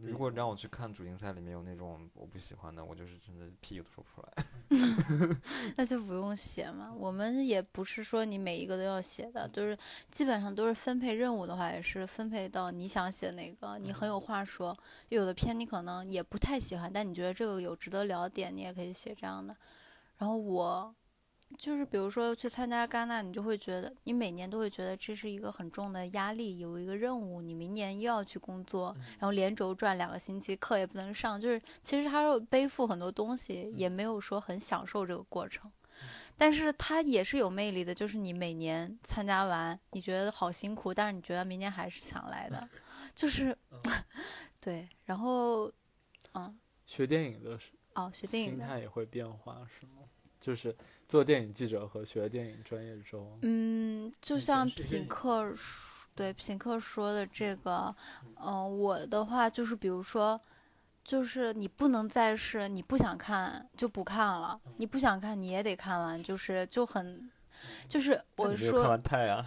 如果让我去看主竞赛里面有那种我不喜欢的，我就是真的屁都说不出来。那就不用写嘛。我们也不是说你每一个都要写的，就是基本上都是分配任务的话，也是分配到你想写哪个，你很有话说。有的片你可能也不太喜欢，但你觉得这个有值得聊的点，你也可以写这样的。然后我就是比如说去参加戛纳，你就会觉得你每年都会觉得这是一个很重的压力，有一个任务，你明年又要去工作，然后连轴转两个星期，课也不能上，就是其实他是背负很多东西，也没有说很享受这个过程。但是他也是有魅力的，就是你每年参加完，你觉得好辛苦，但是你觉得明年还是想来的，就是 对。然后，嗯，学电影的时哦，学电影的，心态也会变化，是吗？就是做电影记者和学电影专业之后，嗯，就像前是电影品客说对品客说的这个，嗯、我的话就是比如说。就是你不能再是你不想看就不看了，你不想看你也得看完，就是就很，就是我说，完太阳，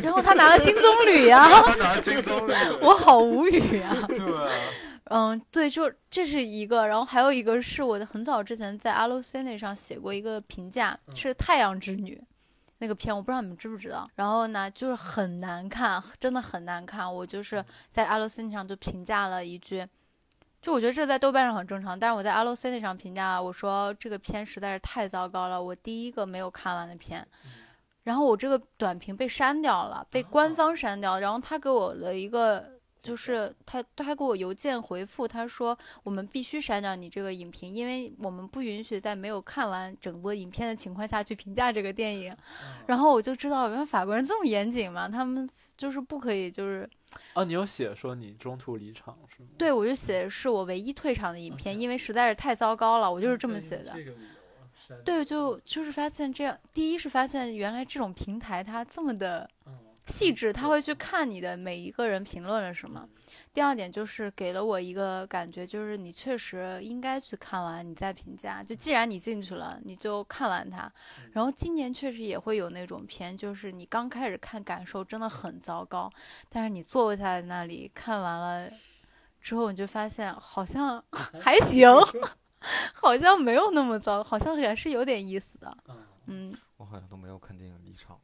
然后他拿了金棕榈呀、拿金棕榈，我好无语呀、对啊，嗯，对，就这是一个，然后还有一个是我的很早之前在 Allocine 上写过一个评价，是《太阳之女》那个片，我不知道你们知不知道。然后呢，就是很难看，真的很难看。我就是在 Allocine 上就评价了一句，就我觉得这在豆瓣上很正常，但是我在 Allocine 上评价，我说这个片实在是太糟糕了，我第一个没有看完的片。然后我这个短评被删掉了，被官方删掉。然后他给我了一个，就是他他还给我邮件回复，他说我们必须删掉你这个影评，因为我们不允许在没有看完整部影片的情况下去评价这个电影。然后我就知道，原来法国人这么严谨嘛，他们就是不可以，就是哦，你有写说你中途离场是吗？对我就写的是我唯一退场的影片，因为实在是太糟糕了，我就是这么写的。对，就就是发现这样，第一是发现原来这种平台它这么的嗯细致，他会去看你的每一个人评论了什么。第二点就是给了我一个感觉，就是你确实应该去看完，你再评价。就既然你进去了，你就看完它。然后今年确实也会有那种片，就是你刚开始看感受真的很糟糕，但是你坐在那里看完了之后，你就发现好像 还行，好像没有那么糟，好像还是有点意思的。嗯嗯我好像都没有看电影离场过，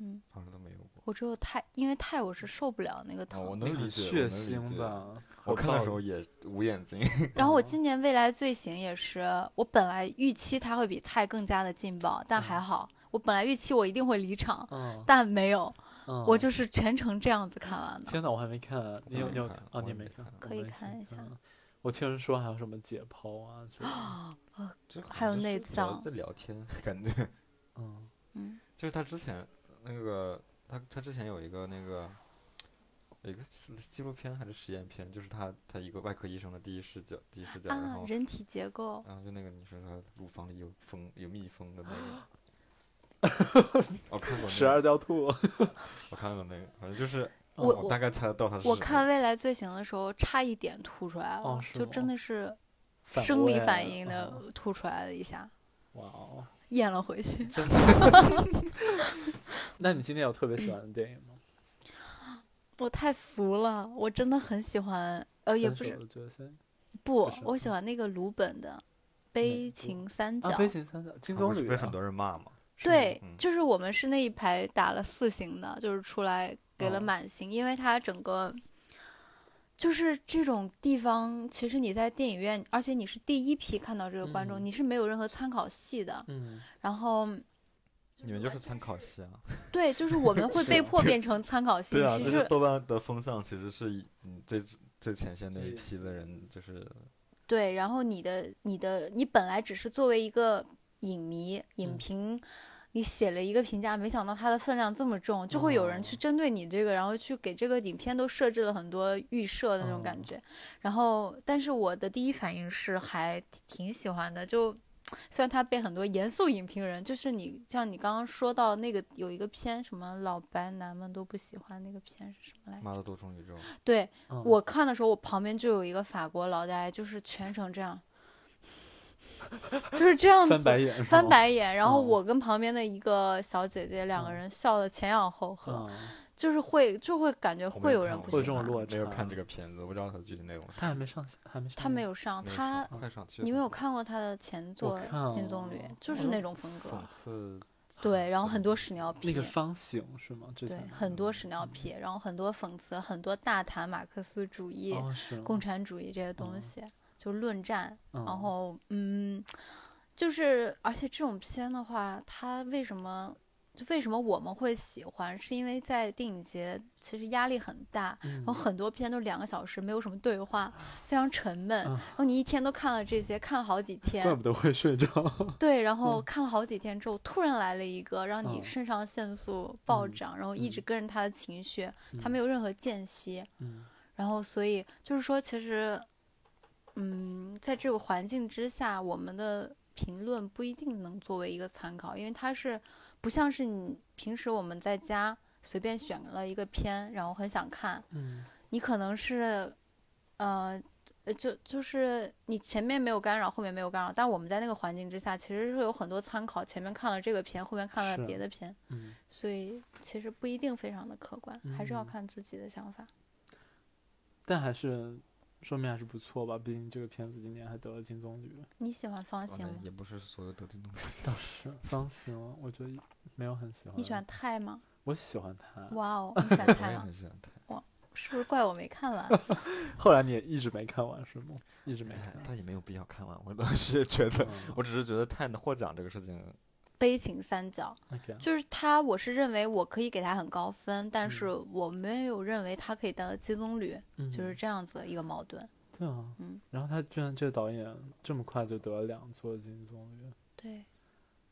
嗯，好像都没有过。我只有泰，因为泰我是受不了那个哦，疼。很能理解，血。腥吧？我看的时候也捂眼睛。然后我今年未来罪行也是，我本来预期它会比泰更加的劲爆，但还好，我本来预期我一定会离场，嗯，但没有，嗯我就是全程这样子看完的。天哪，我还没看，你有你有看啊？你没看也没看，可以看一下嗯我听人说还有什么解剖啊之类的，还有内脏在聊天，感觉嗯嗯就是他之前那个他他之前有一个那个有一个纪纪录片还是实验片，就是他他一个外科医生的第一视角第一视角，然啊后，人体结构，然后就那个女生她乳房里有蜂有蜜蜂的那个，我看过十，二条兔，我看过那个，反正就是我我大概猜得到他是我什么看未来罪行的时候差一点吐出来了，哦就真的是生理反应的嗯吐出来了一下，哇哦，咽了回去。那你今天有特别喜欢的电影吗？我太俗了，我真的很喜欢，呃，也不是不我喜欢那个鲁本的《悲情三角啊，》悲情三角，金棕榈被很多人骂嘛？对嗯，就是我们是那一排打了四星的，就是出来给了哦满星，因为它整个就是这种地方，其实你在电影院，而且你是第一批看到这个观众，嗯你是没有任何参考系的。嗯，然后，你们就是参考系啊。对，就是我们会被迫变成参考系。对啊，其实豆瓣的风向其实是以嗯最最前线那一批的人，就是对，然后你的你的你本来只是作为一个影迷影嗯评，你写了一个评价，没想到它的分量这么重，就会有人去哦针对你这个，然后去给这个影片都设置了很多预设的那种感哦觉。然后，但是我的第一反应是还挺喜欢的，就。虽然它被很多严肃影评人，就是你像你刚刚说到那个有一个片，什么老白男们都不喜欢那个片是什么来着？妈的多重宇宙。对，嗯我看的时候，我旁边就有一个法国老大爷，就是全程这样，就是这样子翻白眼，翻白眼。然后嗯我跟旁边的一个小姐姐两个嗯人笑的前仰后合，嗯，就是会就会感觉会有人不喜欢。会有这种落差没有看这个片子，我不知道它具体内容他还没上，还没上，他没有上，他快上去。你没有看过他的前作《金棕榈》，就是那种风格讽。刺？对，然后很多屎尿屁那个，方形是吗？对，很多屎尿屁，然后很多讽刺，很多大谈马克思主义、共产主义这些东嗯西，就论战。嗯然后，嗯，就是而且这种片的话，它为什么就为什么我们会喜欢？是因为在电影节其实压力很大，然后嗯很多片都两个小时，没有什么对话，非常沉闷。嗯然后你一天都看了这些，看了好几天怪，不得会睡着。对，然 后看了好几天之后，突然来了一个让你嗯肾上腺素暴嗯涨，然后一直嗯跟着他的情绪，他嗯没有任何间隙。嗯然后，所以就是说，其实，嗯，在这个环境之下，我们的评论不一定能作为一个参考，因为它是不像是你平时我们在家随便选了一个片，然后很想看，嗯你可能是，呃。呃，就就是你前面没有干扰，后面没有干扰，但我们在那个环境之下，其实是有很多参考。前面看了这个片，后面看了别的片，嗯，所以其实不一定非常的客观，还是要嗯看自己的想法。但还是说明还是不错吧，毕竟这个片子今年还得了金棕榈。你喜欢方哦形吗？也不是所有得金棕榈。倒是方形，我觉得没有很喜欢。你喜欢？泰吗？我喜欢他。哇哦，你喜欢我泰吗？也很喜欢他。是不是怪我没看完？后来你也一直没看完是吗？一直没哎看。但也没有必要看完，我当时也觉得，嗯我只是觉得泰的获奖这个事情，悲情三角就是他，我是认为我可以给他很高分，但嗯是我没有认为他可以得金棕榈，嗯就是这样子的一个矛盾。对啊，嗯，然后他居然这个导演这么快就得了两座金棕榈，对，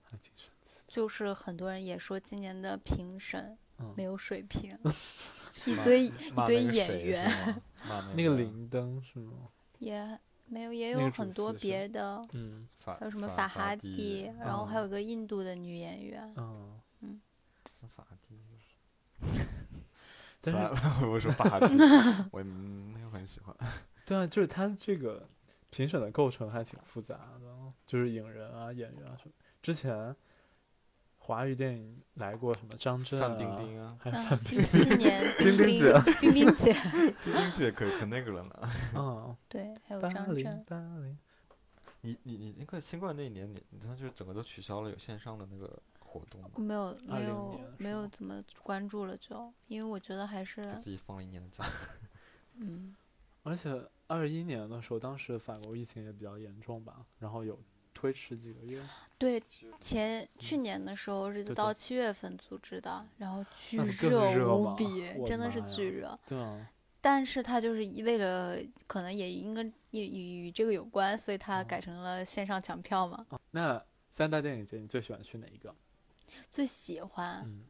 还挺神奇。就是很多人也说今年的评审嗯没有水平，一堆一堆演员那个灵灯 是吗？也没有，也有很多别的，嗯还有什么法法哈蒂蒂，然后还嗯有个印度的女演员。嗯，法哈蒂就是。但是 我说法哈迪，我也没有很喜欢。对啊，就是他这个评审的构成还挺复杂的，就是影人啊、演员啊什么。之前华语电影来过什么张震啊，范冰冰啊，嗯还有范，冰一七年冰冰冰姐冰冰姐，冰冰姐可可那个了呢。嗯，对，还有八零张震，八零，你你你那个新冠那一年，你你他就是整个都取消了有线上的那个活动吗，没有没有没有怎么关注了就，因为我觉得还是自己放了一年的假。嗯。而且二一年的时候，当时法国疫情也比较严重吧，然后有推迟几个月，对前去年的时候是到七月份组织的，然后巨热无比，的真的是巨热。对啊，但是他就是一为了可能也应该也与与这个有关，所以他哦改成了线上抢票嘛。啊那三大电影节你最喜欢去哪一个？最喜欢，嗯，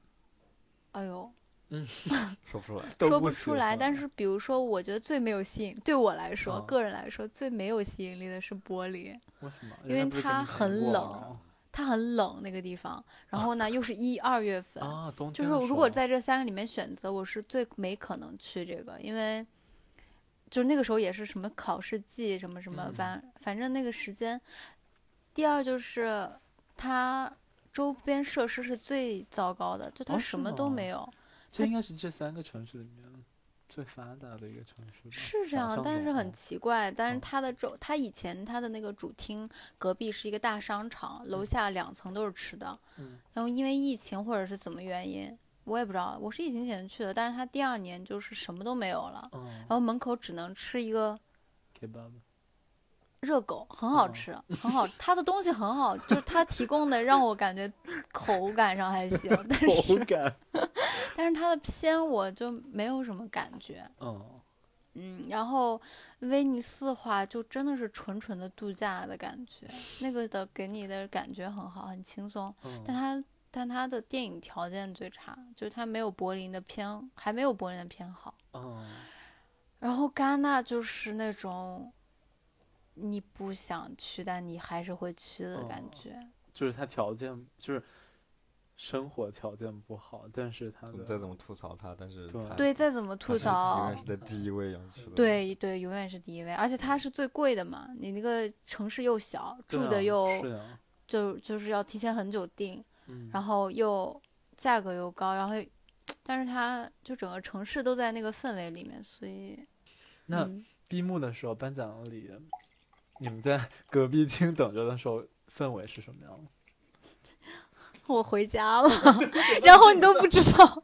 哎呦，说不出来。说不出来。但是比如说，我觉得最没有吸引，对我来说，啊个人来说最没有吸引力的是玻璃。为什么？因为它很冷它很冷那个地方，然后呢又是一二月份，啊，冬就是如果在这三个里面选择，我是最没可能去这个，因为就是那个时候也是什么考试季什么什么，嗯反反正那个时间。第二就是它周边设施是最糟糕的，就它什么都没有。这应该是这三个城市里面最发达的一个城市。是这样，但是很嗯奇怪。但是嗯它的周，它以前它的那个主厅隔壁是一个大商场，楼下两层都是吃的。嗯然后因为疫情或者是怎么原因，我也不知道。我是疫情前去的，但是它第二年就是什么都没有了，嗯然后门口只能吃一个热狗，很好嗯吃，很好。它的东西很好，就是它提供的让我感觉口感上还行，但口是感，但是他的片我就没有什么感觉。嗯嗯，然后威尼斯的话就真的是纯纯的度假的感觉，那个的给你的感觉很好，很轻松。嗯，但他但他的电影条件最差，就是他没有柏林的片，还没有柏林的片好。嗯然后戛纳就是那种你不想去，但你还是会去的感哦觉。就是他条件就是生活条件不好，但是他的再怎么吐槽他，但是对对，再怎么吐槽永远，是在第一位要去的。对对，永远是第一位，而且它是最贵的嘛。你那个城市又小，啊住的又是啊，就就是要提前很久订，嗯，然后又价格又高，然后但是它就整个城市都在那个氛围里面，所以那嗯闭幕的时候颁奖礼，你们在隔壁厅等着的时候氛围是什么样的？我回家了，然后你都不知道，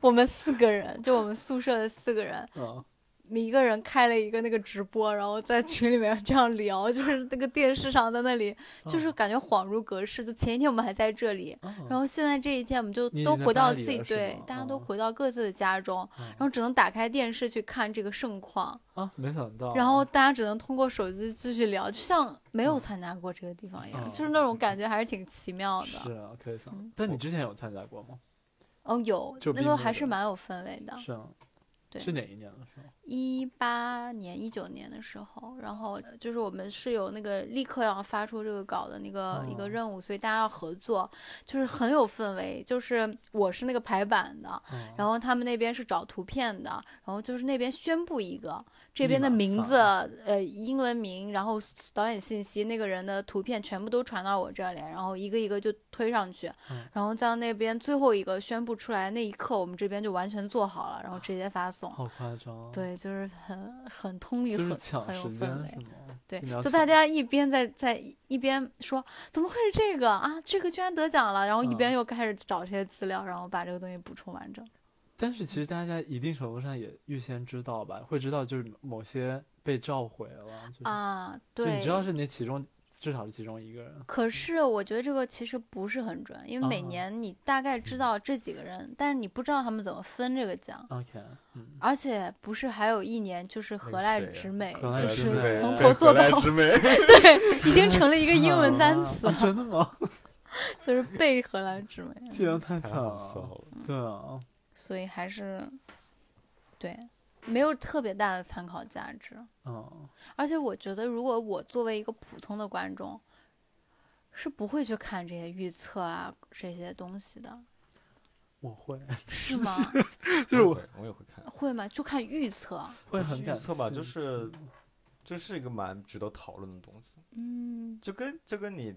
我们四个人，就我们宿舍的四个人，嗯一个人开了一个那个直播，然后在群里面这样聊，就是那个电视上在那里，就是感觉恍如隔世。就前一天我们还在这里，嗯然后现在这一天我们就都回到自己对，大家都嗯回到各自的家中，嗯然后只能打开电视去看这个盛况，啊，没想到，然后大家只能通过手机继续聊，就像没有嗯参加过这个地方一样，嗯就是那种感觉还是挺奇妙的。是啊，可以想嗯。但你之前有参加过吗？哦，有那个就闭幕的还是蛮有氛围的。是啊，对是哪一年的时候？一八年、一九年的时候，然后呃就是我们是有那个立刻要发出这个稿的那个、一哦个任务，所以大家要合作，就是很有氛围。就是我是那个排版的，嗯然后他们那边是找图片的，然后就是那边宣布一个这边的名字，呃，英文名，然后导演信息，那个人的图片全部都传到我这里，然后一个一个就推上去，嗯然后在那边最后一个宣布出来那一刻，我们这边就完全做好了，然后直接发送。好夸张，，对，就是很很通力，很就是抢很有时间氛围？对，就大家一边在在一边说怎么会是这个啊？这个居然得奖了，然后一边嗯又开始找这些资料，然后把这个东西补充完整。但是其实大家一定程度上也预先知道吧，会知道就是某些被召回了，就是、啊，对，你知道是你其中至少是其中一个人，可是我觉得这个其实不是很准，因为每啊年你大概知道这几个人，但是你不知道他们怎么分这个奖。OK，嗯，而且不是还有一年就是那何赖个谁呀之美，就是从头做到。对，已经成了一个英文 单词啊了，真的吗？就是被荷兰之美。太太惨了。对啊，所以还是对，没有特别大的参考价值。嗯，而且我觉得，如果我作为一个普通的观众，是不会去看这些预测啊这些东西的，我会，是吗？就是我我也会看。会吗？就看预测。会很预测吧，就是这是一个蛮值得讨论的东西，嗯，就跟就跟你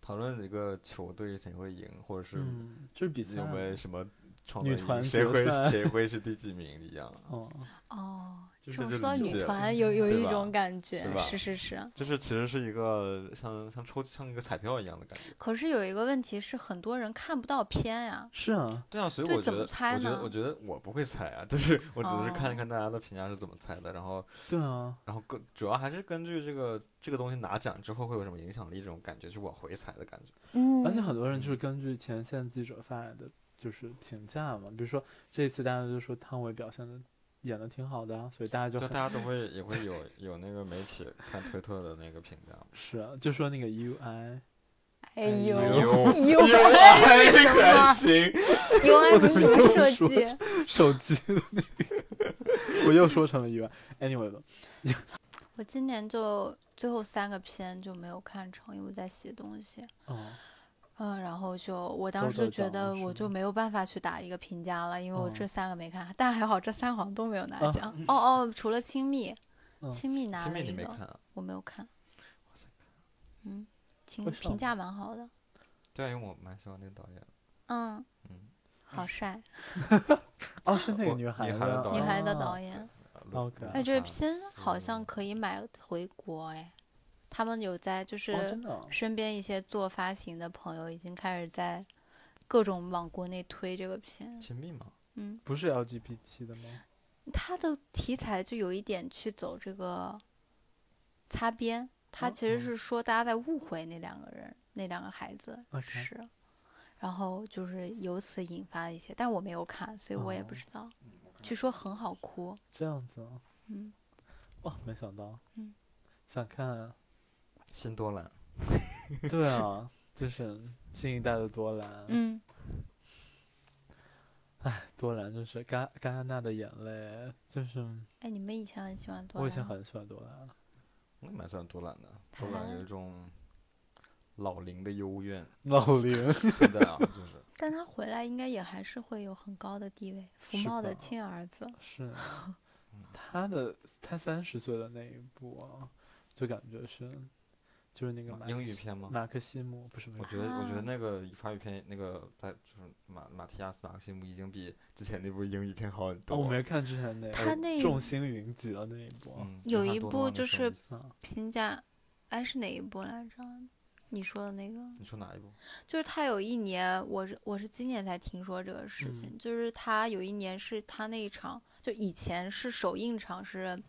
讨论一个球队谁会赢，或者是嗯，就是比赛有没有什么创女团谁会谁会 是第几名一样，哦，哦，就是说到女团有有一种感觉是是是。就是其实是一个像像抽像一个彩票一样的感觉。可是有一个问题是，很多人看不到片呀。是啊，对啊，所以对怎么我觉得，猜呢我觉得，我觉得我不会猜啊，就是 我只是看哦一看大家的评价是怎么猜的，然后，对啊，然后根主要还是根据这个这个东西拿奖之后会有什么影响力这种感觉，就是我回猜的感觉。嗯而且很多人就是根据前线记者发来的就是评价嘛，比如说这一次大家就说汤唯表现的演的挺好的啊，所以大家就大家都会也会有有那个媒体看推特的那个评价。是啊，就说那个 UI，哎呦哎呦呦哎什么？行，有爱我怎么是什么设计？手机的那个，我又说成了 UI。Anyway 吧，我今年就最后三个片就没有看成，因为我在写东西。哦，嗯，然后就我当时觉得我就没有办法去打一个评价了，因为我嗯这三个没看，但还好这三个好像都没有拿啊奖。哦哦，除了亲密，嗯亲密拿了一个，没啊？我没有看。嗯，评评价蛮好的。对啊，因为我蛮喜欢那个导演的。嗯，嗯，好帅。哦，是那个女女孩孩的导演女孩的哦导演。哎，这片好像可以买回国哎，他们有在就哦，是身边一些做发行的朋友已经开始在各种往国内推这个片。亲密吗，嗯，不是 LGBT 的吗？它的题材就有一点去走这个擦边，它哦其实哦是说大家在误会那两个人，那两个孩子是，然后就是由此引发一些，但我没有看，所以我也不哦知道。据说很好哭，这样子啊，嗯，哇，没想到，嗯，想看，新多兰，对啊，就是新一代的多兰，嗯，多兰就是戛戛纳的眼泪，就是哎，你们以前很喜欢多兰？我以前很喜欢多兰，我也蛮喜欢多兰的，他多兰有一种老龄的幽怨，老龄，现在啊，就是。但他回来应该也还是会有很高的地位，福茂的亲儿子。是 他的他三十岁的那一步啊，就感觉是就是那个马英克西语片吗？马克西姆不是我觉得，我觉得啊那个法语片，那个在就是马马提亚斯马克西姆已经比之前那部英语片好很哦，多。我没看之前那个他那众星云集的那一部有一部就是评价，哎，是哪一部来着？你说的那个，你说哪一部？就是他有一年，我是我是今年才听说这个事情，就是他有一年是他那一场，就以前是首映场是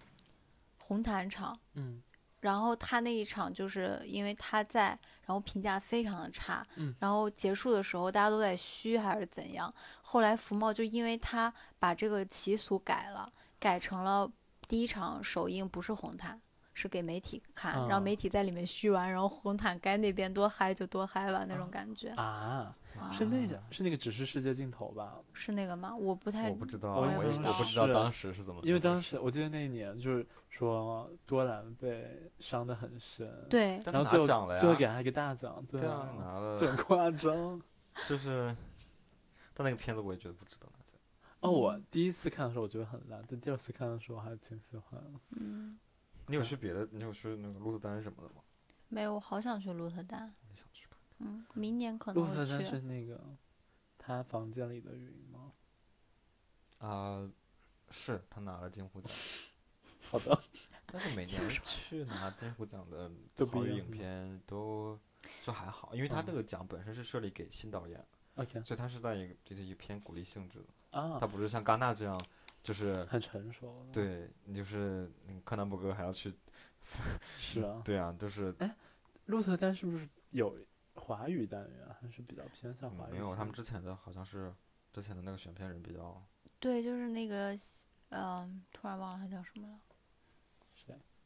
红毯场，嗯然后他那一场就是因为他在，然后评价非常的差，嗯然后结束的时候大家都在嘘还是怎样，后来福茂就因为他把这个习俗改了，改成了第一场首映不是红毯。是给媒体看，然后啊媒体在里面嘘完，然后红毯该那边多嗨就多嗨吧，那种感觉。啊，啊是那个是那个只是世界尽头吧？是那个吗？我不太我不知道，我我也也不知道我不知道当时是怎么。因为当时我记得那一年就是说多兰被伤得很深，，对，然后最后奖了呀最后给他一个大奖，对对啊，拿了，就很夸张。就是，但那个片子我也觉得不值得拿奖。哦，我嗯第一次看的时候我觉得很烂，但第二次看的时候还挺喜欢的。嗯，你有去别的？你有去那个鹿特丹什么的吗？没有，我好想去鹿特丹，我也想去看。嗯，明年可能会鹿特丹是去。那个他房间里的云吗？啊，是他拿了金虎奖，好的，但是每年去拿金虎奖的 好影一样是吗片都就还好，因为他嗯这个奖本身是设立给新导演，OK 所以他是在一个就是一个偏鼓励性质的，啊他，不是像戛纳这样，就是很成熟。，对你就是那个柯南伯格还要去，是啊。对啊，就是哎鹿特丹是不是有华语单元啊，还是比较偏向华语？嗯没有他们之前的好像是之前的那个选片人比较对，就是那个，嗯、突然忘了他叫什么了。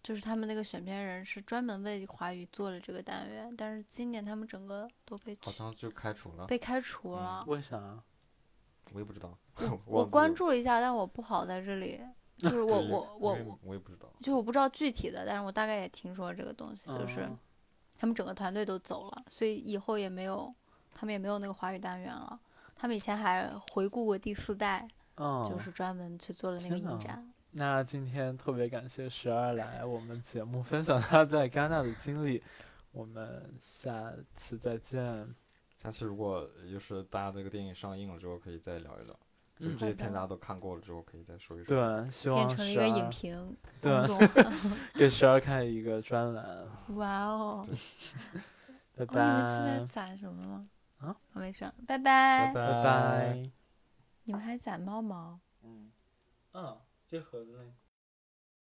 谁？就是他们那个选片人是专门为华语做了这个单元，但是今年他们整个都被取好像就开除了，被开除嗯了。为啥？我也不知道，我关注了一下，但我不好在这里，就是我我我我也不知道，就我不知道具体的，但是我大概也听说这个东西，就是嗯他们整个团队都走了，所以以后也没有，他们也没有那个华语单元了。他们以前还回顾过第四代，嗯，就是专门去做了那个影展。那今天特别感谢十二来我们节目分享他在戛纳的经历，我们下次再见。下次如果就是大家这个电影上映了之后，可以再聊一聊。就这些片大家都看过了之后，可以再说一说。对，希望变成一个影评对。给十二开一个专栏，哇哦！拜哦，你们是在拜，攒什么吗？啊，我没事，拜拜。拜拜。你们还攒猫毛？嗯，嗯，这盒子呢。